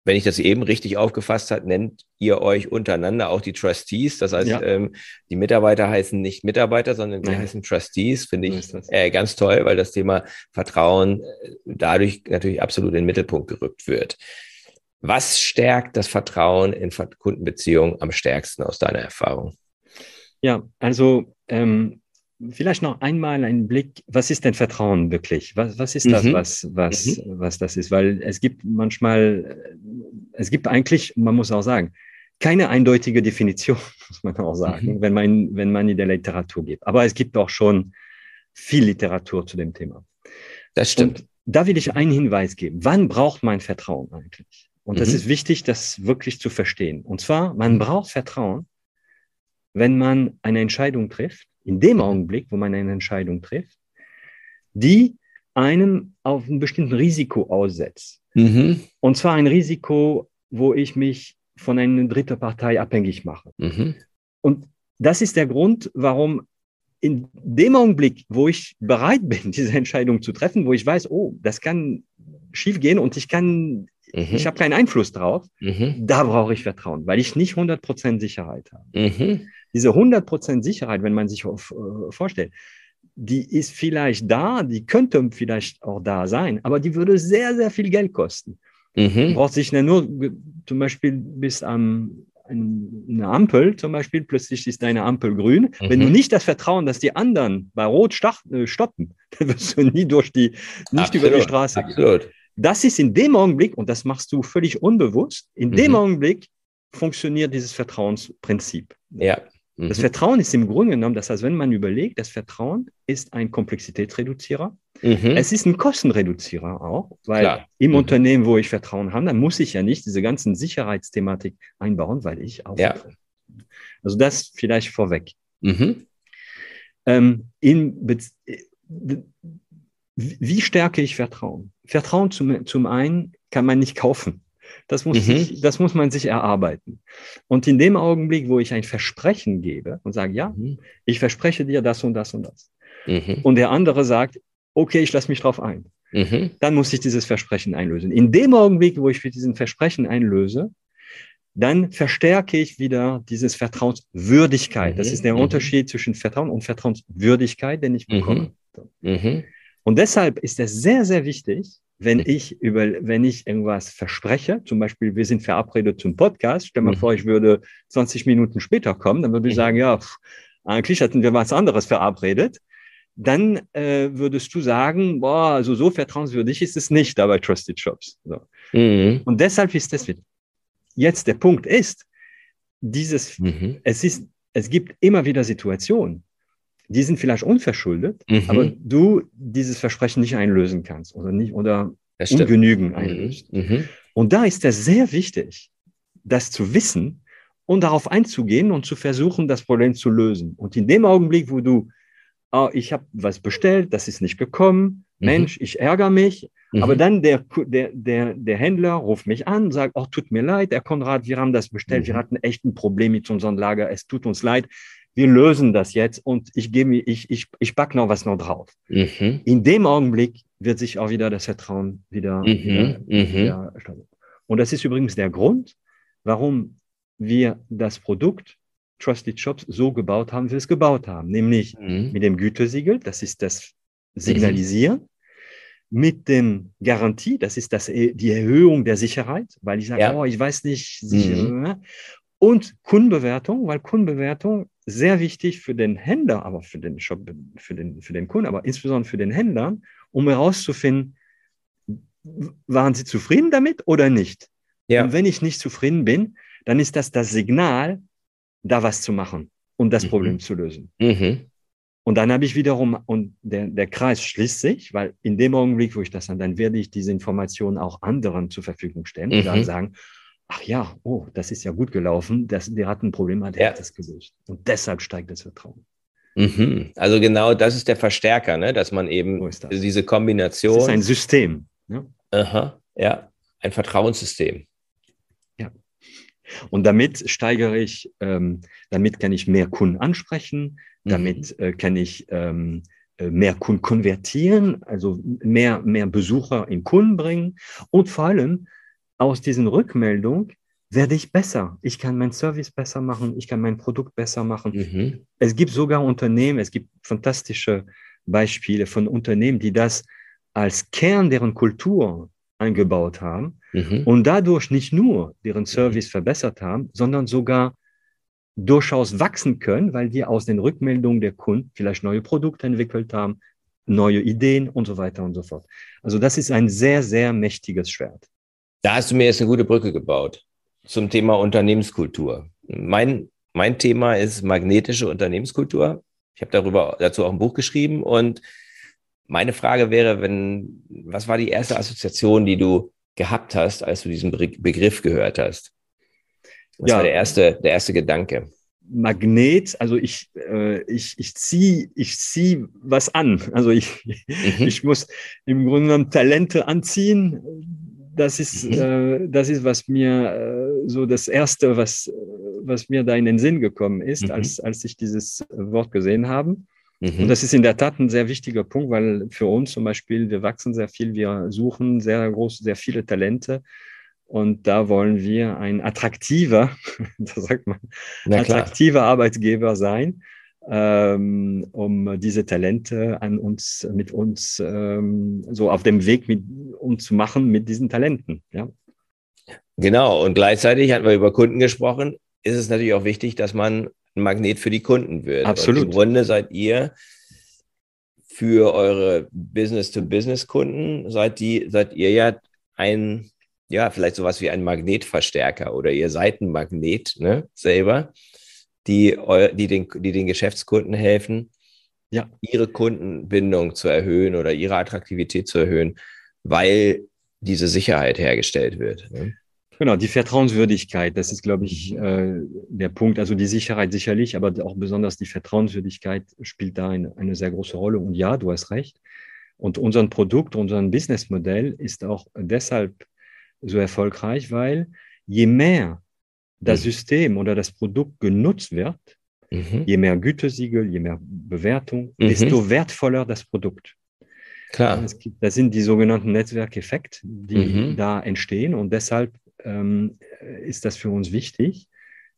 Wenn ich das eben richtig aufgefasst habe, nennt ihr euch untereinander auch die Trustees. Das heißt, ja. ähm, die Mitarbeiter heißen nicht Mitarbeiter, sondern die Nein. heißen Trustees. Finde ich äh, ganz toll, weil das Thema Vertrauen äh, dadurch natürlich absolut in den Mittelpunkt gerückt wird. Was stärkt das Vertrauen in Kundenbeziehungen am stärksten aus deiner Erfahrung? Ja, also ähm, vielleicht noch einmal einen Blick, was ist denn Vertrauen wirklich? Was, was ist das, mhm. was, was, mhm. was das ist? Weil es gibt manchmal, es gibt eigentlich, man muss auch sagen, keine eindeutige Definition, muss man auch sagen, mhm. wenn, man, wenn man in der Literatur geht. Aber es gibt auch schon viel Literatur zu dem Thema. Das stimmt. Und da will ich einen Hinweis geben. Wann braucht man Vertrauen eigentlich? Und das mhm. ist wichtig, das wirklich zu verstehen. Und zwar, man braucht Vertrauen, wenn man eine Entscheidung trifft, in dem Augenblick, wo man eine Entscheidung trifft, die einem auf ein bestimmtes Risiko aussetzt. Mhm. Und zwar ein Risiko, wo ich mich von einer dritten Partei abhängig mache. Mhm. Und das ist der Grund, warum in dem Augenblick, wo ich bereit bin, diese Entscheidung zu treffen, wo ich weiß, oh, das kann schiefgehen und ich kann, mhm. ich habe keinen Einfluss drauf, mhm. da brauche ich Vertrauen, weil ich nicht 100% Sicherheit habe. Diese 100% Sicherheit, wenn man sich auf, äh, vorstellt, die ist vielleicht da, die könnte vielleicht auch da sein, aber die würde sehr, sehr viel Geld kosten. Mhm. Braucht sich nur zum Beispiel bis am eine Ampel zum Beispiel, plötzlich ist deine Ampel grün. Mhm. Wenn du mhm. nicht das Vertrauen, dass die anderen bei Rot äh, stoppen, dann wirst du nie durch die, nicht absolut, über die Straße absolut. gehen. Das ist in dem Augenblick, und das machst du völlig unbewusst, in mhm. dem Augenblick funktioniert dieses Vertrauensprinzip. Ja. Das mhm. Vertrauen ist im Grunde genommen, das heißt, wenn man überlegt, das Vertrauen ist ein Komplexitätsreduzierer. Mhm. Es ist ein Kostenreduzierer auch, weil Klar. im mhm. Unternehmen, wo ich Vertrauen habe, dann muss ich ja nicht diese ganzen Sicherheitsthematik einbauen, weil ich auch. Ja. Also das vielleicht vorweg. Mhm. Ähm, in, wie stärke ich Vertrauen? Vertrauen zum, zum einen kann man nicht kaufen. Das muss, mhm. ich, das muss man sich erarbeiten. Und in dem Augenblick, wo ich ein Versprechen gebe und sage, ja, mhm. ich verspreche dir das und das und das. Mhm. Und der andere sagt, okay, ich lasse mich drauf ein. Mhm. Dann muss ich dieses Versprechen einlösen. In dem Augenblick, wo ich für diesen Versprechen einlöse, dann verstärke ich wieder dieses Vertrauenswürdigkeit. Das mhm. ist der mhm. Unterschied zwischen Vertrauen und Vertrauenswürdigkeit, den ich bekomme. Und deshalb ist es sehr, sehr wichtig, wenn ich über, wenn ich irgendwas verspreche, zum Beispiel, wir sind verabredet zum Podcast, stell mal mhm. vor, ich würde 20 Minuten später kommen, dann würde ich sagen, ja, pff, eigentlich hatten wir was anderes verabredet. Dann äh, würdest du sagen, boah, also so vertrauenswürdig ist es nicht da bei Trusted Shops. So. Mhm. Und deshalb ist das jetzt der Punkt ist, dieses, mhm. es ist, es gibt immer wieder Situationen, die sind vielleicht unverschuldet, mhm. aber du dieses Versprechen nicht einlösen kannst oder nicht oder ungenügend mhm. einlöst. Mhm. Und da ist es sehr wichtig, das zu wissen und darauf einzugehen und zu versuchen, das Problem zu lösen. Und in dem Augenblick, wo du, oh, ich habe was bestellt, das ist nicht gekommen, mhm. Mensch, ich ärgere mich, mhm. aber dann der, der, der, der Händler ruft mich an, sagt, oh, tut mir leid, Herr Konrad, wir haben das bestellt, wir mhm. hatten echt ein Problem mit unserem Lager, es tut uns leid, wir lösen das jetzt und ich gebe ich, ich, ich pack noch was noch drauf. Mhm. In dem Augenblick wird sich auch wieder das Vertrauen wieder, mhm. wieder, mhm. wieder Und das ist übrigens der Grund, warum wir das Produkt Trusted Shops so gebaut haben, wie wir es gebaut haben. Nämlich mhm. mit dem Gütesiegel, das ist das Signalisieren, mit dem Garantie, das ist das, die Erhöhung der Sicherheit, weil ich sage, ja. oh, ich weiß nicht, sicher, mhm. Und Kundenbewertung, weil Kundenbewertung sehr wichtig für den Händler, aber für den Shop, für den, für den Kunden, aber insbesondere für den Händler, um herauszufinden, waren sie zufrieden damit oder nicht? Ja. Und wenn ich nicht zufrieden bin, dann ist das das Signal, da was zu machen und das mhm. Problem zu lösen. Mhm. Und dann habe ich wiederum, und der, der Kreis schließt sich, weil in dem Augenblick, wo ich das dann, dann werde ich diese Informationen auch anderen zur Verfügung stellen mhm. und dann sagen, ach ja, oh, das ist ja gut gelaufen, das, der hat ein Problem, der ja. hat das gelöst. Und deshalb steigt das Vertrauen. Mhm. Also genau das ist der Verstärker, ne? dass man eben diese Kombination. Das ist ein System. Ne? Aha, ja, ein Vertrauenssystem. Ja. Und damit steigere ich, ähm, damit kann ich mehr Kunden ansprechen, damit mhm. äh, kann ich ähm, äh, mehr Kunden konvertieren, also mehr, mehr Besucher in Kunden bringen und vor allem aus diesen Rückmeldungen werde ich besser. Ich kann meinen Service besser machen, ich kann mein Produkt besser machen. Mhm. Es gibt sogar Unternehmen, es gibt fantastische Beispiele von Unternehmen, die das als Kern deren Kultur eingebaut haben mhm. und dadurch nicht nur deren Service mhm. verbessert haben, sondern sogar durchaus wachsen können, weil die aus den Rückmeldungen der Kunden vielleicht neue Produkte entwickelt haben, neue Ideen und so weiter und so fort. Also das ist ein sehr, sehr mächtiges Schwert. Da hast du mir jetzt eine gute Brücke gebaut zum Thema Unternehmenskultur. Mein, mein Thema ist magnetische Unternehmenskultur. Ich habe darüber dazu auch ein Buch geschrieben und meine Frage wäre, wenn, was war die erste Assoziation, die du gehabt hast, als du diesen Begriff gehört hast? Was ja, war der erste, der erste Gedanke? Magnet, also ich, äh, ich, ich ziehe ich zieh was an. Also ich, mhm. ich muss im Grunde genommen Talente anziehen. Das ist, mhm. äh, das ist, was mir äh, so das Erste, was, was mir da in den Sinn gekommen ist, mhm. als, als ich dieses Wort gesehen habe. Und mhm. das ist in der Tat ein sehr wichtiger Punkt, weil für uns zum Beispiel, wir wachsen sehr viel, wir suchen sehr groß, sehr viele Talente. Und da wollen wir ein attraktiver, da sagt man, attraktiver Arbeitgeber sein, ähm, um diese Talente an uns, mit uns ähm, so auf dem Weg mit uns zu machen mit diesen Talenten. Ja. Genau. Und gleichzeitig hatten wir über Kunden gesprochen. Ist es natürlich auch wichtig, dass man ein Magnet für die Kunden wird. Absolut. Und Im Grunde seid ihr für eure Business-to-Business-Kunden, seid, die, seid ihr ja ein, ja, vielleicht sowas wie ein Magnetverstärker oder ihr seid ein Magnet ne, selber, die, die, den, die den Geschäftskunden helfen, ja. ihre Kundenbindung zu erhöhen oder ihre Attraktivität zu erhöhen, weil diese Sicherheit hergestellt wird. Ne? Genau, die Vertrauenswürdigkeit, das ist, glaube ich, äh, der Punkt. Also die Sicherheit sicherlich, aber auch besonders die Vertrauenswürdigkeit spielt da eine, eine sehr große Rolle. Und ja, du hast recht. Und unser Produkt, unser Businessmodell ist auch deshalb so erfolgreich, weil je mehr das mhm. System oder das Produkt genutzt wird, mhm. je mehr Gütesiegel, je mehr Bewertung, mhm. desto wertvoller das Produkt. Klar. Gibt, das sind die sogenannten Netzwerkeffekte, die mhm. da entstehen und deshalb ähm, ist das für uns wichtig.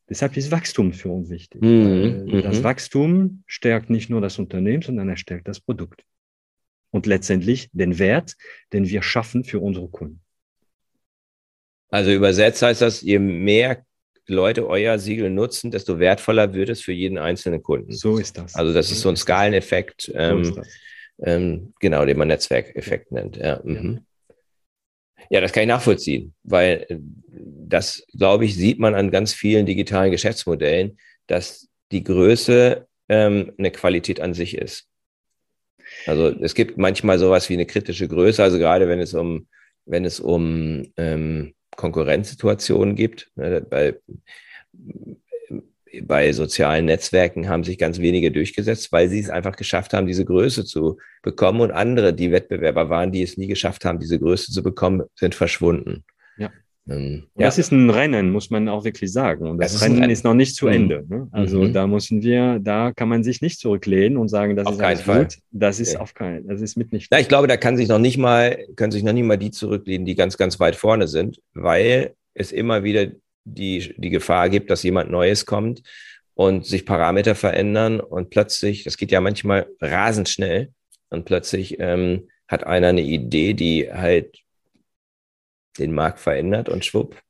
Deshalb ist Wachstum für uns wichtig. Mhm. Das mhm. Wachstum stärkt nicht nur das Unternehmen, sondern er stärkt das Produkt. Und letztendlich den Wert, den wir schaffen für unsere Kunden. Also übersetzt heißt das, je mehr Leute euer Siegel nutzen, desto wertvoller wird es für jeden einzelnen Kunden. So ist das. Also das ist so ein Skaleneffekt, ähm, so ähm, genau, den man Netzwerkeffekt nennt. Ja. Mhm. Ja, das kann ich nachvollziehen, weil äh, das, glaube ich, sieht man an ganz vielen digitalen Geschäftsmodellen, dass die Größe ähm, eine Qualität an sich ist. Also es gibt manchmal sowas wie eine kritische Größe, also gerade wenn es um, wenn es um ähm, Konkurrenzsituationen gibt, ne, bei, bei sozialen Netzwerken haben sich ganz wenige durchgesetzt, weil sie es einfach geschafft haben, diese Größe zu bekommen und andere, die Wettbewerber waren, die es nie geschafft haben, diese Größe zu bekommen, sind verschwunden. Ja. Ähm, ja. Das ist ein Rennen, muss man auch wirklich sagen. Und das, das Rennen, ist noch nicht zu mhm. Ende. Ne? Also mhm. da müssen wir, da kann man sich nicht zurücklehnen und sagen, das auf ist keinen Fall. gut. Das ist okay. auf keinen, das ist mit nicht. Ja, ich glaube, da kann sich noch nicht mal, können sich noch nicht mal die zurücklehnen, die ganz, ganz weit vorne sind, weil es immer wieder die, die Gefahr gibt, dass jemand Neues kommt und sich Parameter verändern und plötzlich, das geht ja manchmal rasend schnell, und plötzlich ähm, hat einer eine Idee, die halt den Markt verändert und schwupp.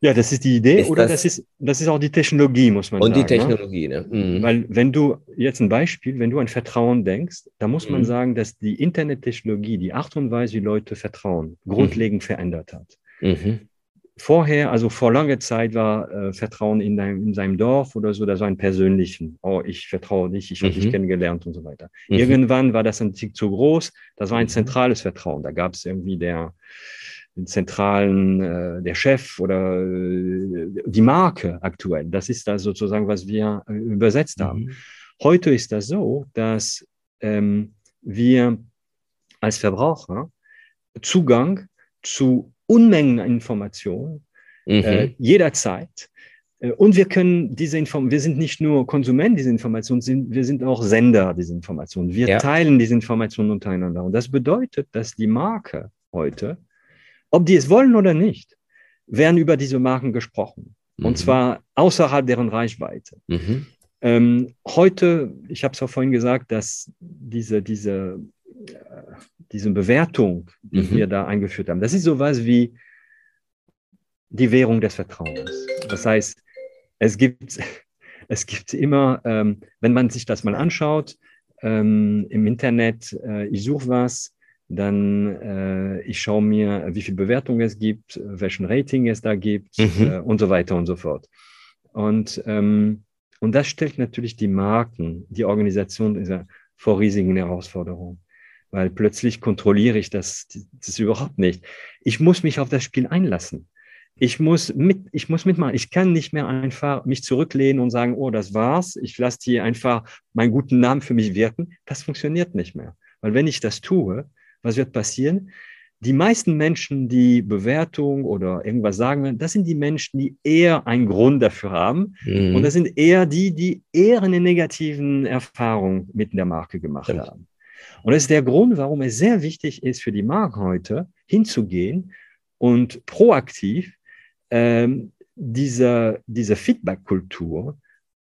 Ja, das ist die Idee ist oder das, das, ist, das ist auch die Technologie, muss man und sagen. Und die ne? Technologie, ne? Mhm. Weil wenn du, jetzt ein Beispiel, wenn du an Vertrauen denkst, da muss man mhm. sagen, dass die Internettechnologie, die Art und Weise, wie Leute vertrauen, grundlegend mhm. verändert hat. Mhm vorher, also vor langer Zeit war äh, Vertrauen in, dein, in seinem Dorf oder so, das war ein persönlichen, oh, ich vertraue dich, ich habe mhm. dich kennengelernt und so weiter. Mhm. Irgendwann war das ein Tick zu groß, das war ein mhm. zentrales Vertrauen. Da gab es irgendwie der, den zentralen, äh, der Chef oder äh, die Marke aktuell. Das ist das sozusagen, was wir äh, übersetzt haben. Mhm. Heute ist das so, dass ähm, wir als Verbraucher Zugang zu Unmengen an Informationen, mhm. äh, jederzeit. Äh, und wir können diese Informationen, wir sind nicht nur Konsument dieser Informationen, wir sind auch Sender dieser Informationen. Wir ja. teilen diese Informationen untereinander. Und das bedeutet, dass die Marke heute, ob die es wollen oder nicht, werden über diese Marken gesprochen. Mhm. Und zwar außerhalb deren Reichweite. Mhm. Ähm, heute, ich habe es auch vorhin gesagt, dass diese, diese, äh, diese Bewertung, die mhm. wir da eingeführt haben, das ist sowas wie die Währung des Vertrauens. Das heißt, es gibt, es gibt immer, ähm, wenn man sich das mal anschaut, ähm, im Internet, äh, ich suche was, dann äh, ich schaue mir, wie viel Bewertung es gibt, welchen Rating es da gibt mhm. äh, und so weiter und so fort. Und, ähm, und das stellt natürlich die Marken, die Organisation vor riesigen Herausforderungen, weil plötzlich kontrolliere ich das, das überhaupt nicht. Ich muss mich auf das Spiel einlassen. Ich muss mit, ich muss mitmachen. Ich kann nicht mehr einfach mich zurücklehnen und sagen, oh, das war's. Ich lasse hier einfach meinen guten Namen für mich wirken. Das funktioniert nicht mehr. Weil wenn ich das tue, was wird passieren? Die meisten Menschen, die Bewertung oder irgendwas sagen, das sind die Menschen, die eher einen Grund dafür haben. Mhm. Und das sind eher die, die eher eine negativen Erfahrung mit der Marke gemacht Stimmt. haben. Und das ist der Grund, warum es sehr wichtig ist für die Marke heute, hinzugehen und proaktiv ähm, diese, diese Feedback-Kultur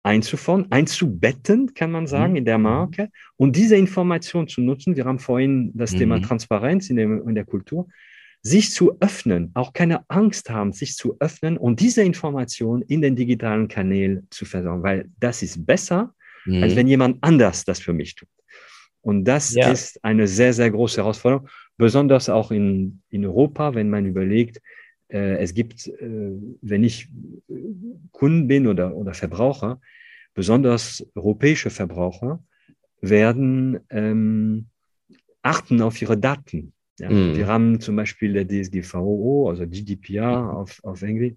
einzufordern, einzubetten, kann man sagen, mhm. in der Marke und diese Information zu nutzen. Wir haben vorhin das mhm. Thema Transparenz in der, in der Kultur sich zu öffnen, auch keine Angst haben, sich zu öffnen und diese Information in den digitalen Kanälen zu versorgen, weil das ist besser, mhm. als wenn jemand anders das für mich tut. Und das ja. ist eine sehr, sehr große Herausforderung, besonders auch in, in Europa, wenn man überlegt, es gibt, äh, wenn ich äh, Kunden bin oder, oder Verbraucher, besonders europäische Verbraucher, werden ähm, achten auf ihre Daten. Ja. Mm. Wir haben zum Beispiel der DSGVO, also GDPR mhm. auf, auf Englisch.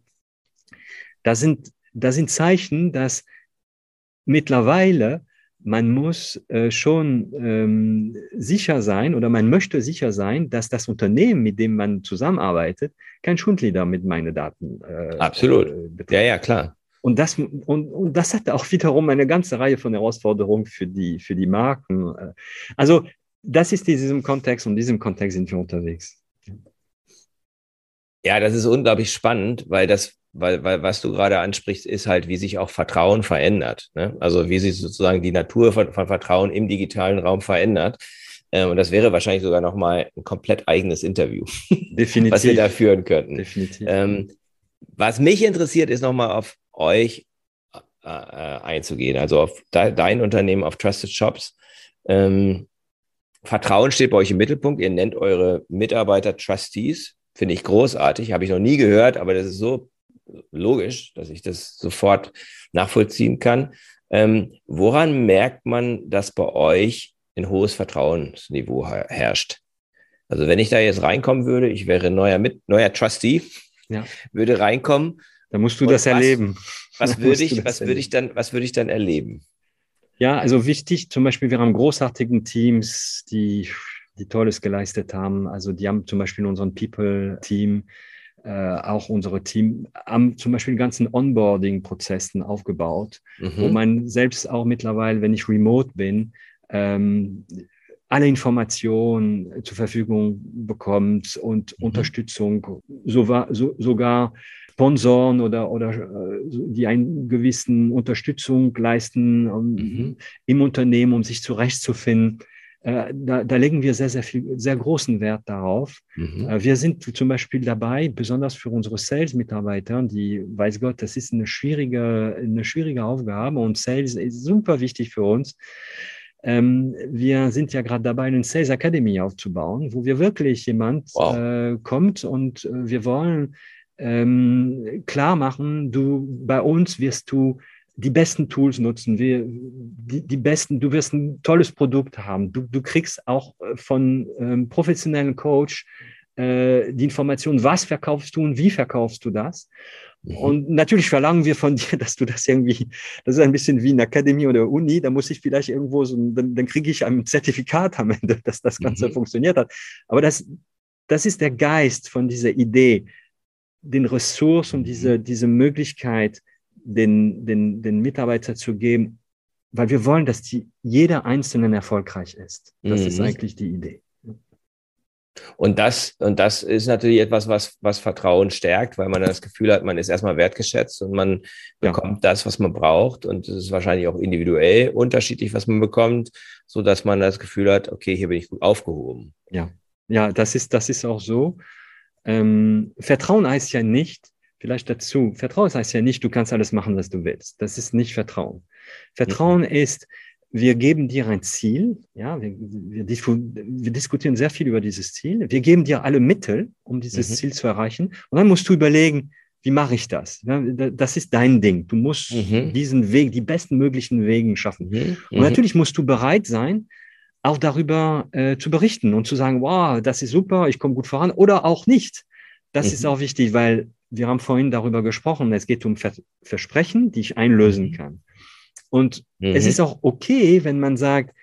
Das sind, das sind Zeichen, dass mittlerweile man muss äh, schon ähm, sicher sein oder man möchte sicher sein, dass das Unternehmen, mit dem man zusammenarbeitet, kein Schundlieder mit meinen Daten. Äh, Absolut. Äh, ja, ja, klar. Und das, und, und das hat auch wiederum eine ganze Reihe von Herausforderungen für die, für die Marken. Äh. Also, das ist in diesem Kontext und in diesem Kontext sind wir unterwegs. Ja, das ist unglaublich spannend, weil das weil, weil was du gerade ansprichst, ist halt, wie sich auch Vertrauen verändert. Ne? Also wie sich sozusagen die Natur von, von Vertrauen im digitalen Raum verändert. Ähm, und das wäre wahrscheinlich sogar nochmal ein komplett eigenes Interview, Definitiv. was wir da führen könnten. Definitiv. Ähm, was mich interessiert, ist nochmal auf euch äh, äh, einzugehen, also auf de dein Unternehmen, auf Trusted Shops. Ähm, Vertrauen steht bei euch im Mittelpunkt. Ihr nennt eure Mitarbeiter Trustees. Finde ich großartig, habe ich noch nie gehört, aber das ist so logisch, dass ich das sofort nachvollziehen kann. Ähm, woran merkt man, dass bei euch ein hohes Vertrauensniveau herrscht? Also wenn ich da jetzt reinkommen würde, ich wäre neuer mit neuer Trustee, ja. würde reinkommen. Da musst du das was, erleben. Was würde ich, was würde ich dann, was würde ich dann erleben? Ja, also wichtig, zum Beispiel, wir haben großartigen Teams, die, die Tolles geleistet haben. Also die haben zum Beispiel unseren People-Team, äh, auch unsere Team am zum Beispiel ganzen Onboarding-Prozessen aufgebaut, mhm. wo man selbst auch mittlerweile, wenn ich remote bin, ähm, alle Informationen zur Verfügung bekommt und mhm. Unterstützung, so so, sogar Sponsoren oder, oder äh, die einen gewissen Unterstützung leisten um, mhm. im Unternehmen, um sich zurechtzufinden. Äh, da, da, legen wir sehr, sehr viel, sehr großen Wert darauf. Mhm. Äh, wir sind zum Beispiel dabei, besonders für unsere Sales-Mitarbeiter, die, weiß Gott, das ist eine schwierige, eine schwierige Aufgabe und Sales ist super wichtig für uns. Ähm, wir sind ja gerade dabei, eine Sales Academy aufzubauen, wo wir wirklich jemand wow. äh, kommt und äh, wir wollen ähm, klar machen, du bei uns wirst du die besten Tools nutzen, wir, die, die besten, du wirst ein tolles Produkt haben. Du, du kriegst auch äh, von ähm, professionellen Coach äh, die Information, was verkaufst du und wie verkaufst du das. Mhm. Und natürlich verlangen wir von dir, dass du das irgendwie, das ist ein bisschen wie eine Akademie oder Uni, da muss ich vielleicht irgendwo so, dann, dann kriege ich ein Zertifikat am Ende, dass das Ganze mhm. funktioniert hat. Aber das, das ist der Geist von dieser Idee, den Ressource und diese, mhm. diese Möglichkeit, den, den, den Mitarbeiter zu geben, weil wir wollen, dass die, jeder Einzelne erfolgreich ist. Das mhm. ist eigentlich die Idee. Und das, und das ist natürlich etwas, was, was Vertrauen stärkt, weil man das Gefühl hat, man ist erstmal wertgeschätzt und man ja. bekommt das, was man braucht. Und es ist wahrscheinlich auch individuell unterschiedlich, was man bekommt, so dass man das Gefühl hat, okay, hier bin ich gut aufgehoben. Ja, ja, das ist, das ist auch so. Ähm, Vertrauen heißt ja nicht, vielleicht dazu, Vertrauen heißt ja nicht, du kannst alles machen, was du willst. Das ist nicht Vertrauen. Vertrauen mhm. ist, wir geben dir ein Ziel, ja, wir, wir, wir, diskutieren sehr viel über dieses Ziel. Wir geben dir alle Mittel, um dieses mhm. Ziel zu erreichen. Und dann musst du überlegen, wie mache ich das? Das ist dein Ding. Du musst mhm. diesen Weg, die besten möglichen Wegen schaffen. Mhm. Und mhm. natürlich musst du bereit sein, auch darüber äh, zu berichten und zu sagen, wow, das ist super, ich komme gut voran oder auch nicht. Das mhm. ist auch wichtig, weil wir haben vorhin darüber gesprochen, es geht um Versprechen, die ich einlösen mhm. kann. Und mhm. es ist auch okay, wenn man sagt,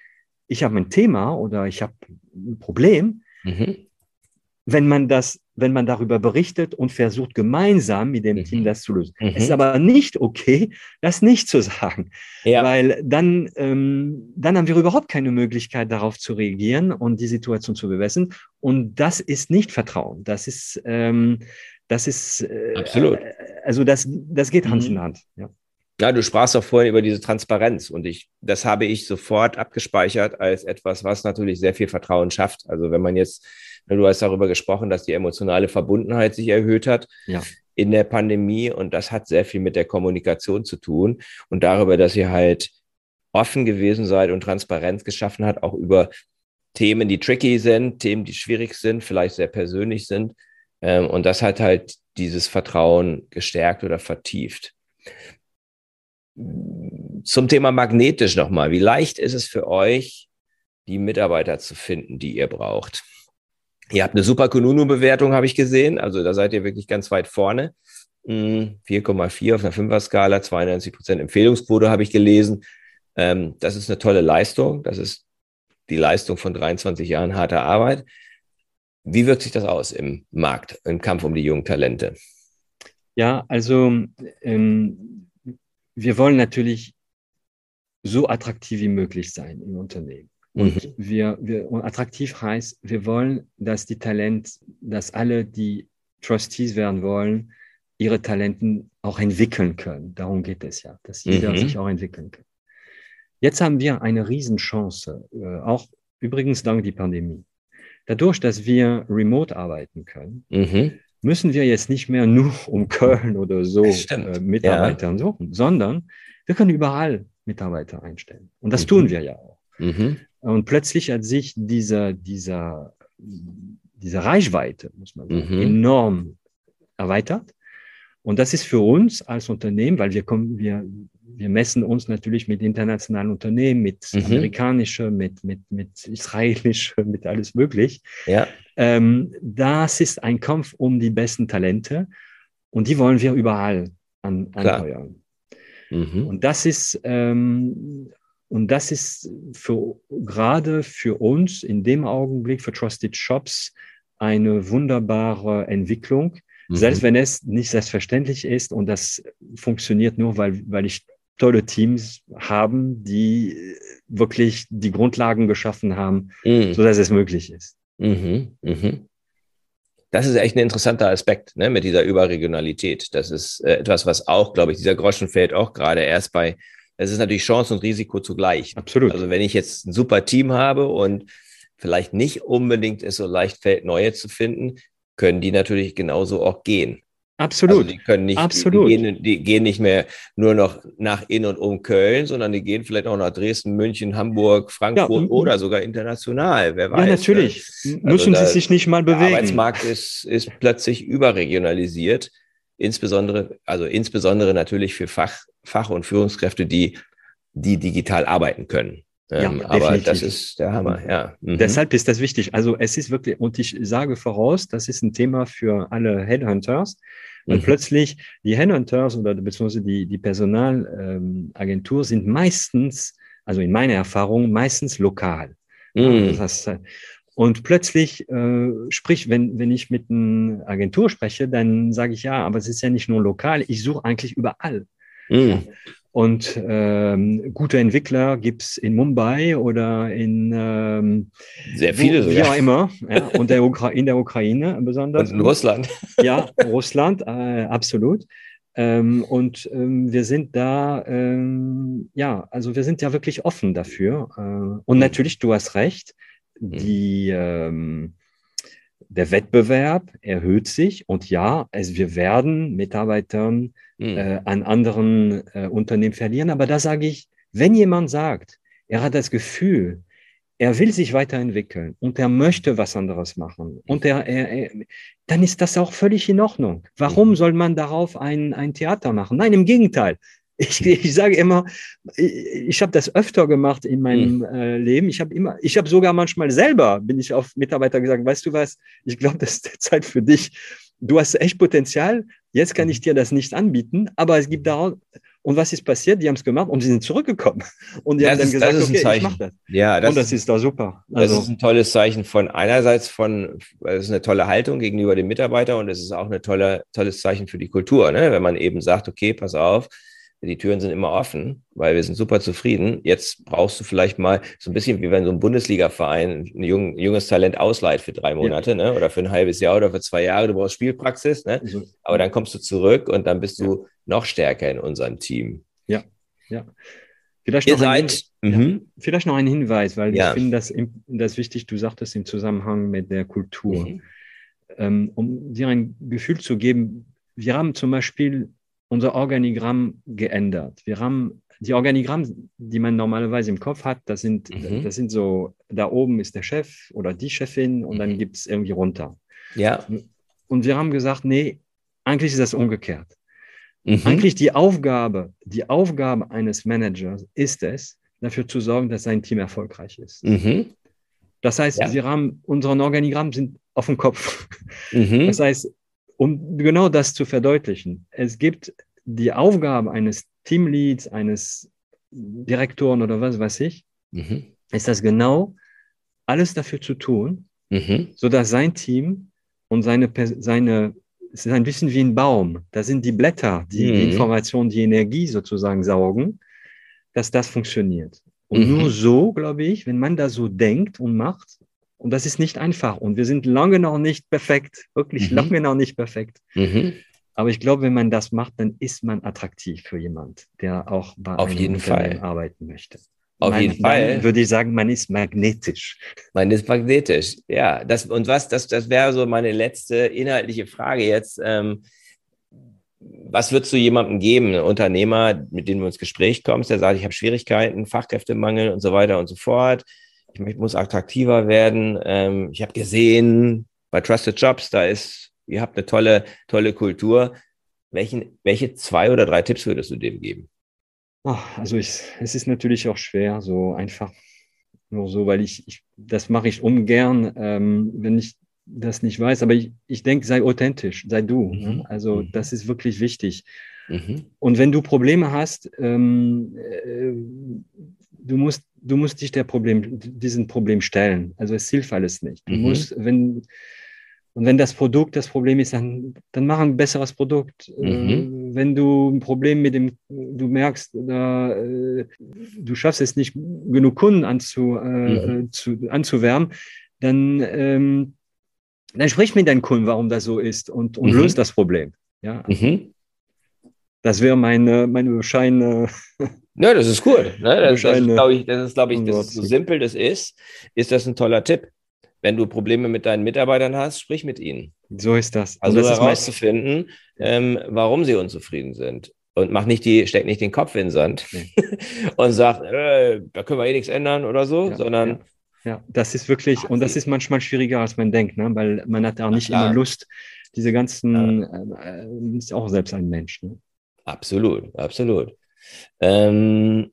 ich habe ein Thema oder ich habe ein Problem, mhm. wenn man das, wenn man darüber berichtet und versucht, gemeinsam mit dem mhm. Team das zu lösen. Mhm. Es ist aber nicht okay, das nicht zu sagen, ja. weil dann, ähm, dann haben wir überhaupt keine Möglichkeit, darauf zu reagieren und die Situation zu bewässern. Und das ist nicht Vertrauen. Das ist, ähm, das ist, äh, absolut. Also das, das geht Hand in mhm. Hand. Ja. Ja, du sprachst auch vorhin über diese Transparenz und ich, das habe ich sofort abgespeichert als etwas, was natürlich sehr viel Vertrauen schafft. Also wenn man jetzt, du hast darüber gesprochen, dass die emotionale Verbundenheit sich erhöht hat ja. in der Pandemie und das hat sehr viel mit der Kommunikation zu tun und darüber, dass ihr halt offen gewesen seid und Transparenz geschaffen hat, auch über Themen, die tricky sind, Themen, die schwierig sind, vielleicht sehr persönlich sind. Ähm, und das hat halt dieses Vertrauen gestärkt oder vertieft. Zum Thema magnetisch nochmal. Wie leicht ist es für euch, die Mitarbeiter zu finden, die ihr braucht? Ihr habt eine super Kununu-Bewertung, habe ich gesehen. Also da seid ihr wirklich ganz weit vorne. 4,4 hm, auf einer 5er-Skala, 92 Prozent Empfehlungsquote habe ich gelesen. Ähm, das ist eine tolle Leistung. Das ist die Leistung von 23 Jahren harter Arbeit. Wie wirkt sich das aus im Markt, im Kampf um die jungen Talente? Ja, also ähm, wir wollen natürlich so attraktiv wie möglich sein im Unternehmen. Und mhm. wir, wir, und attraktiv heißt, wir wollen, dass die Talente, dass alle, die Trustees werden wollen, ihre Talenten auch entwickeln können. Darum geht es ja, dass jeder mhm. sich auch entwickeln kann. Jetzt haben wir eine Riesenchance, äh, auch übrigens dank die Pandemie. Dadurch, dass wir remote arbeiten können, mhm müssen wir jetzt nicht mehr nur um Köln oder so äh, Mitarbeiter ja. suchen, sondern wir können überall Mitarbeiter einstellen. Und das mhm. tun wir ja auch. Mhm. Und plötzlich hat sich dieser, dieser, diese Reichweite, muss man sagen, mhm. enorm erweitert. Und das ist für uns als Unternehmen, weil wir kommen, wir, wir messen uns natürlich mit internationalen Unternehmen, mit mhm. amerikanischen, mit, mit, mit israelischen, mit alles möglich. Ja. Ähm, das ist ein Kampf um die besten Talente und die wollen wir überall an, anheuern. Mhm. Und das ist, ähm, und das ist für, gerade für uns in dem Augenblick, für Trusted Shops, eine wunderbare Entwicklung, mhm. selbst wenn es nicht selbstverständlich ist und das funktioniert nur, weil, weil ich tolle Teams haben, die wirklich die Grundlagen geschaffen haben, mhm. so dass es möglich ist. Mhm, mhm. Das ist echt ein interessanter Aspekt ne, mit dieser Überregionalität. Das ist äh, etwas, was auch, glaube ich, dieser Groschen fällt auch gerade erst bei, es ist natürlich Chance und Risiko zugleich. Absolut. Also wenn ich jetzt ein super Team habe und vielleicht nicht unbedingt es so leicht fällt, neue zu finden, können die natürlich genauso auch gehen. Absolut. Also die können nicht, Absolut. Die, gehen, die gehen nicht mehr nur noch nach in und um Köln, sondern die gehen vielleicht auch nach Dresden, München, Hamburg, Frankfurt ja, oder sogar international. Wer weiß. Ja, natürlich. Ne? Müssen also sie sich nicht mal bewegen. Der Arbeitsmarkt ist, ist plötzlich überregionalisiert. Insbesondere, also insbesondere natürlich für Fach, Fach- und Führungskräfte, die, die digital arbeiten können. Ähm, ja, aber das ist der Hammer, ja. Mhm. Deshalb ist das wichtig. Also es ist wirklich, und ich sage voraus, das ist ein Thema für alle Headhunters, weil mhm. plötzlich die Headhunters oder beziehungsweise die, die Personalagentur ähm, sind meistens, also in meiner Erfahrung, meistens lokal. Mhm. Das heißt, und plötzlich, äh, sprich, wenn, wenn ich mit einer Agentur spreche, dann sage ich, ja, aber es ist ja nicht nur lokal, ich suche eigentlich überall. Mhm. Und ähm, gute Entwickler gibt es in Mumbai oder in ähm, sehr viele wie auch immer. Ja, und der in der Ukraine besonders. Und in Russland. Ja, Russland, äh, absolut. Ähm, und ähm, wir sind da, ähm, ja, also wir sind ja wirklich offen dafür. Äh, und mhm. natürlich, du hast recht. Die, ähm, der Wettbewerb erhöht sich und ja, es, wir werden Mitarbeitern mhm. äh, an anderen äh, Unternehmen verlieren. Aber da sage ich, wenn jemand sagt, er hat das Gefühl, er will sich weiterentwickeln und er möchte was anderes machen und er, er, er dann ist das auch völlig in Ordnung. Warum mhm. soll man darauf ein, ein Theater machen? Nein, im Gegenteil. Ich, ich sage immer, ich, ich habe das öfter gemacht in meinem mhm. äh, Leben. Ich habe immer, ich habe sogar manchmal selber, bin ich auf Mitarbeiter gesagt, weißt du was, ich glaube, das ist Zeit für dich. Du hast echt Potenzial, jetzt kann ich mhm. dir das nicht anbieten, aber es gibt da und was ist passiert? Die haben es gemacht und sie sind zurückgekommen. Und die das haben dann ist, gesagt, okay, ich mache das. Ja, das, und das ist doch super. Also, das ist ein tolles Zeichen von einerseits von, es ist eine tolle Haltung gegenüber dem Mitarbeiter und es ist auch ein tolle, tolles Zeichen für die Kultur, ne? wenn man eben sagt, okay, pass auf, die Türen sind immer offen, weil wir sind super zufrieden. Jetzt brauchst du vielleicht mal so ein bisschen wie wenn so ein Bundesliga-Verein ein jung, junges Talent ausleiht für drei Monate ja. ne? oder für ein halbes Jahr oder für zwei Jahre. Du brauchst Spielpraxis, ne? Also, aber dann kommst du zurück und dann bist du noch stärker in unserem Team. Ja, ja. Vielleicht noch, ein, mhm. ja, vielleicht noch ein Hinweis, weil ich finde das, das wichtig, du sagtest im Zusammenhang mit der Kultur. Mhm. Ähm, um dir ein Gefühl zu geben, wir haben zum Beispiel unser Organigramm geändert. Wir haben die Organigramm, die man normalerweise im Kopf hat, das sind, mhm. das sind so, da oben ist der Chef oder die Chefin und dann mhm. gibt es irgendwie runter. Ja. Und wir haben gesagt, nee, eigentlich ist das umgekehrt. Mhm. Eigentlich die Aufgabe, die Aufgabe eines Managers ist es, dafür zu sorgen, dass sein Team erfolgreich ist. Mhm. Das heißt, ja. wir haben unseren Organigramm sind auf dem Kopf. Mhm. Das heißt, um genau das zu verdeutlichen, es gibt die Aufgabe eines Teamleads, eines Direktoren oder was weiß ich, mhm. ist das genau alles dafür zu tun, mhm. sodass sein Team und seine, seine, es ist ein bisschen wie ein Baum, da sind die Blätter, die, mhm. die Informationen, die Energie sozusagen saugen, dass das funktioniert. Und mhm. nur so, glaube ich, wenn man da so denkt und macht, und das ist nicht einfach. Und wir sind lange noch nicht perfekt, wirklich mhm. lange noch nicht perfekt. Mhm. Aber ich glaube, wenn man das macht, dann ist man attraktiv für jemand, der auch bei Auf einem jeden Fall. arbeiten möchte. Auf man, jeden Fall. würde ich sagen, man ist magnetisch. Man ist magnetisch, ja. Das, und was, das, das wäre so meine letzte inhaltliche Frage jetzt. Ähm, was würdest du jemandem geben, ein Unternehmer, mit dem du ins Gespräch kommst, der sagt, ich habe Schwierigkeiten, Fachkräftemangel und so weiter und so fort ich muss attraktiver werden. Ähm, ich habe gesehen, bei Trusted Jobs, da ist, ihr habt eine tolle, tolle Kultur. Welchen, welche zwei oder drei Tipps würdest du dem geben? Ach, also ich, es ist natürlich auch schwer, so einfach nur so, weil ich, ich das mache ich ungern, ähm, wenn ich das nicht weiß. Aber ich, ich denke, sei authentisch, sei du. Ne? Mhm. Ne? Also mhm. das ist wirklich wichtig. Mhm. Und wenn du Probleme hast, ähm, äh, du musst du musst dich der Problem, diesen Problem stellen. Also es hilft alles nicht. Du mhm. musst, wenn, und wenn das Produkt das Problem ist, dann, dann mach ein besseres Produkt. Mhm. Äh, wenn du ein Problem mit dem, du merkst, da, äh, du schaffst es nicht, genug Kunden anzu, äh, mhm. zu, anzuwärmen, dann, ähm, dann sprich mit deinen Kunden, warum das so ist und, und mhm. löst das Problem. Ja. Mhm. Das wäre meine, meine bescheidene ja, das ist cool. Ne? Das, das, ist, glaube ich, das ist, glaube ich, das ist so simpel das ist, ist das ein toller Tipp. Wenn du Probleme mit deinen Mitarbeitern hast, sprich mit ihnen. So ist das. Also das herauszufinden, ähm, warum sie unzufrieden sind. Und mach nicht die, steck nicht den Kopf in den Sand nee. und sag, äh, da können wir eh nichts ändern oder so, ja, sondern ja. Ja, das ist wirklich, und das ist manchmal schwieriger, als man denkt, ne? weil man hat auch nicht immer Lust, diese ganzen, ja. äh, ist auch selbst ein Mensch. Ne? Absolut, absolut. Ähm,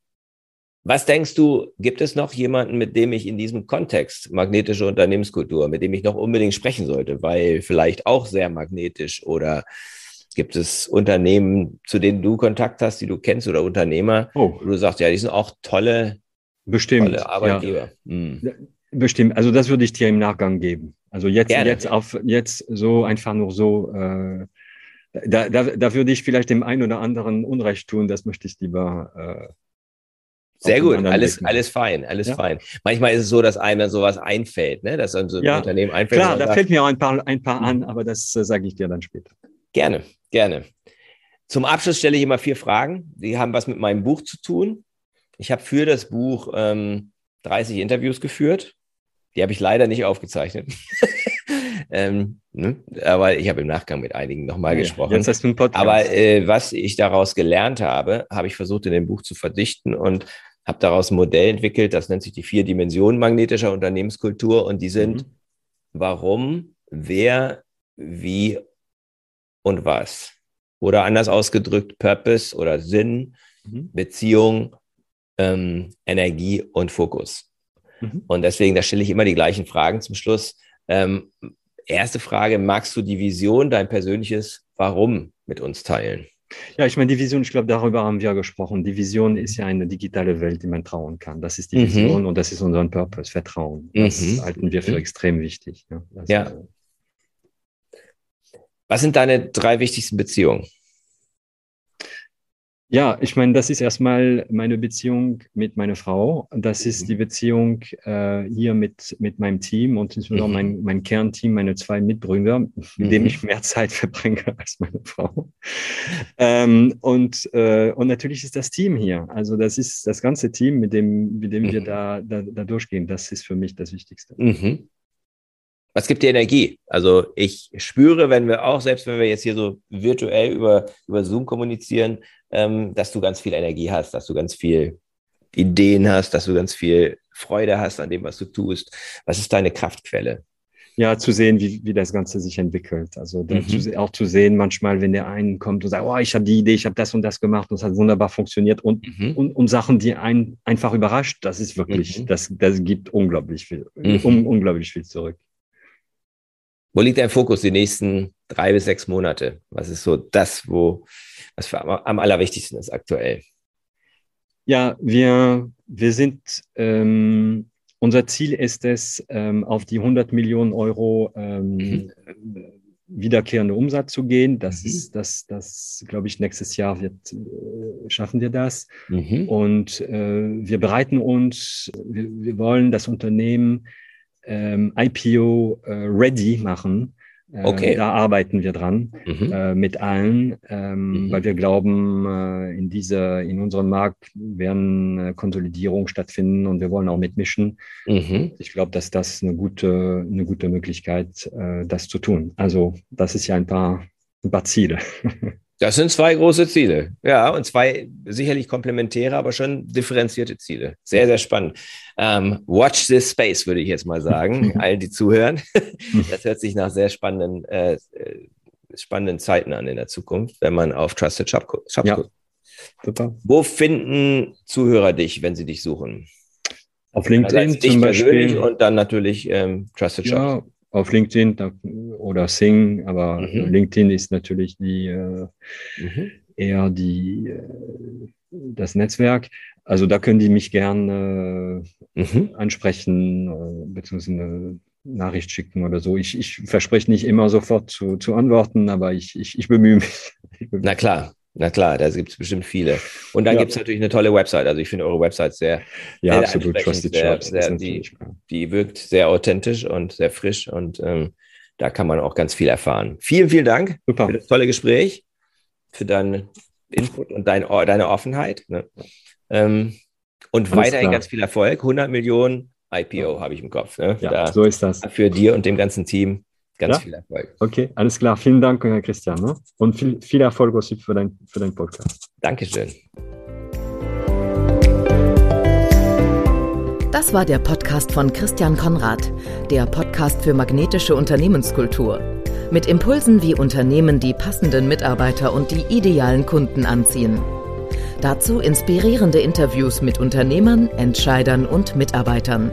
was denkst du, gibt es noch jemanden, mit dem ich in diesem Kontext magnetische Unternehmenskultur, mit dem ich noch unbedingt sprechen sollte, weil vielleicht auch sehr magnetisch oder gibt es Unternehmen, zu denen du Kontakt hast, die du kennst oder Unternehmer, oh. wo du sagst, ja, die sind auch tolle, Bestimmt, tolle Arbeitgeber. Ja. Hm. Bestimmt, also das würde ich dir im Nachgang geben. Also jetzt, jetzt auf jetzt so einfach nur so äh, da, da, da würde ich vielleicht dem einen oder anderen Unrecht tun, das möchte ich lieber. Äh, Sehr gut, alles, alles fein, alles ja? fein. Manchmal ist es so, dass einem sowas einfällt, ne? dass dann so ein ja, Unternehmen einfällt. Klar, da sagt, fällt mir auch ein paar, ein paar an, aber das äh, sage ich dir dann später. Gerne, gerne. Zum Abschluss stelle ich immer vier Fragen. Die haben was mit meinem Buch zu tun. Ich habe für das Buch ähm, 30 Interviews geführt. Die habe ich leider nicht aufgezeichnet. ähm, ne? Aber ich habe im Nachgang mit einigen nochmal ja, gesprochen. Jetzt hast du einen Podcast. Aber äh, was ich daraus gelernt habe, habe ich versucht in dem Buch zu verdichten und habe daraus ein Modell entwickelt, das nennt sich die vier Dimensionen magnetischer Unternehmenskultur und die sind, mhm. warum, wer, wie und was. Oder anders ausgedrückt, Purpose oder Sinn, mhm. Beziehung, ähm, Energie und Fokus. Mhm. Und deswegen, da stelle ich immer die gleichen Fragen zum Schluss. Ähm, erste Frage, magst du die Vision, dein persönliches Warum mit uns teilen? Ja, ich meine, die Vision, ich glaube, darüber haben wir gesprochen. Die Vision ist ja eine digitale Welt, die man trauen kann. Das ist die mhm. Vision und das ist unser Purpose, Vertrauen. Das mhm. halten wir für mhm. extrem wichtig. Ja. ja. Was sind deine drei wichtigsten Beziehungen? Ja, ich meine, das ist erstmal meine Beziehung mit meiner Frau. Das ist die Beziehung äh, hier mit, mit meinem Team und insbesondere mhm. mein, mein Kernteam, meine zwei Mitbrüder, mit mhm. denen ich mehr Zeit verbringe als meine Frau. Ähm, und, äh, und natürlich ist das Team hier. Also das ist das ganze Team, mit dem, mit dem mhm. wir da, da, da durchgehen. Das ist für mich das Wichtigste. Mhm. Was gibt dir Energie? Also ich spüre, wenn wir auch, selbst wenn wir jetzt hier so virtuell über, über Zoom kommunizieren, ähm, dass du ganz viel Energie hast, dass du ganz viel Ideen hast, dass du ganz viel Freude hast an dem, was du tust. Was ist deine Kraftquelle? Ja, zu sehen, wie, wie das Ganze sich entwickelt. Also mhm. zu, auch zu sehen, manchmal, wenn der einen kommt und sagt, oh, ich habe die Idee, ich habe das und das gemacht und es hat wunderbar funktioniert und, mhm. und, und Sachen, die einen einfach überrascht, das ist wirklich, mhm. das, das gibt unglaublich viel, mhm. un, unglaublich viel zurück. Wo liegt dein Fokus die nächsten drei bis sechs Monate? Was ist so das, wo, was für am, allerwichtigsten ist aktuell? Ja, wir, wir sind, ähm, unser Ziel ist es, ähm, auf die 100 Millionen Euro ähm, mhm. wiederkehrende Umsatz zu gehen. Das mhm. ist, das, das glaube ich, nächstes Jahr wird, äh, schaffen wir das. Mhm. Und äh, wir bereiten uns, wir, wir wollen das Unternehmen ähm, IPO äh, ready machen. Äh, okay. Da arbeiten wir dran mhm. äh, mit allen, ähm, mhm. weil wir glauben, äh, in dieser, in unserem Markt werden äh, Konsolidierungen stattfinden und wir wollen auch mitmischen. Mhm. Ich glaube, dass das eine gute, eine gute Möglichkeit, äh, das zu tun. Also das ist ja ein paar, ein paar Ziele. Das sind zwei große Ziele. Ja, und zwei sicherlich komplementäre, aber schon differenzierte Ziele. Sehr, sehr spannend. Ähm, watch this space, würde ich jetzt mal sagen, allen, die zuhören. Das hört sich nach sehr spannenden, äh, äh, spannenden Zeiten an in der Zukunft, wenn man auf Trusted Shop, Shop ja. guckt. Wo finden Zuhörer dich, wenn sie dich suchen? Auf LinkedIn zum Beispiel. Und dann natürlich ähm, Trusted Shop. Ja, auf LinkedIn oder Sing, aber mhm. LinkedIn ist natürlich die äh, mhm. eher die äh, das Netzwerk. Also da können die mich gern äh, mhm. ansprechen, äh, beziehungsweise eine Nachricht schicken oder so. Ich, ich verspreche nicht immer sofort zu, zu antworten, aber ich, ich, ich bemühe mich. Na klar, na klar, da gibt es bestimmt viele. Und dann ja. gibt es natürlich eine tolle Website. Also ich finde eure Website sehr, ja, sehr absolut. Trusted sehr, sehr, die, die wirkt sehr authentisch und sehr frisch und ähm, da kann man auch ganz viel erfahren. Vielen, vielen Dank Super. für das tolle Gespräch, für deinen Input und dein, deine Offenheit. Ne? Ähm, und Alles weiterhin klar. ganz viel Erfolg. 100 Millionen IPO habe ich im Kopf. Ne? Ja, da, so ist das. Für dir und dem ganzen Team Ganz ja? viel Erfolg. Okay, alles klar. Vielen Dank, Christian. Ne? Und viel, viel Erfolg aussi für, dein, für deinen Podcast. Dankeschön. Das war der Podcast von Christian Konrad, der Podcast für magnetische Unternehmenskultur. Mit Impulsen, wie Unternehmen die passenden Mitarbeiter und die idealen Kunden anziehen. Dazu inspirierende Interviews mit Unternehmern, Entscheidern und Mitarbeitern.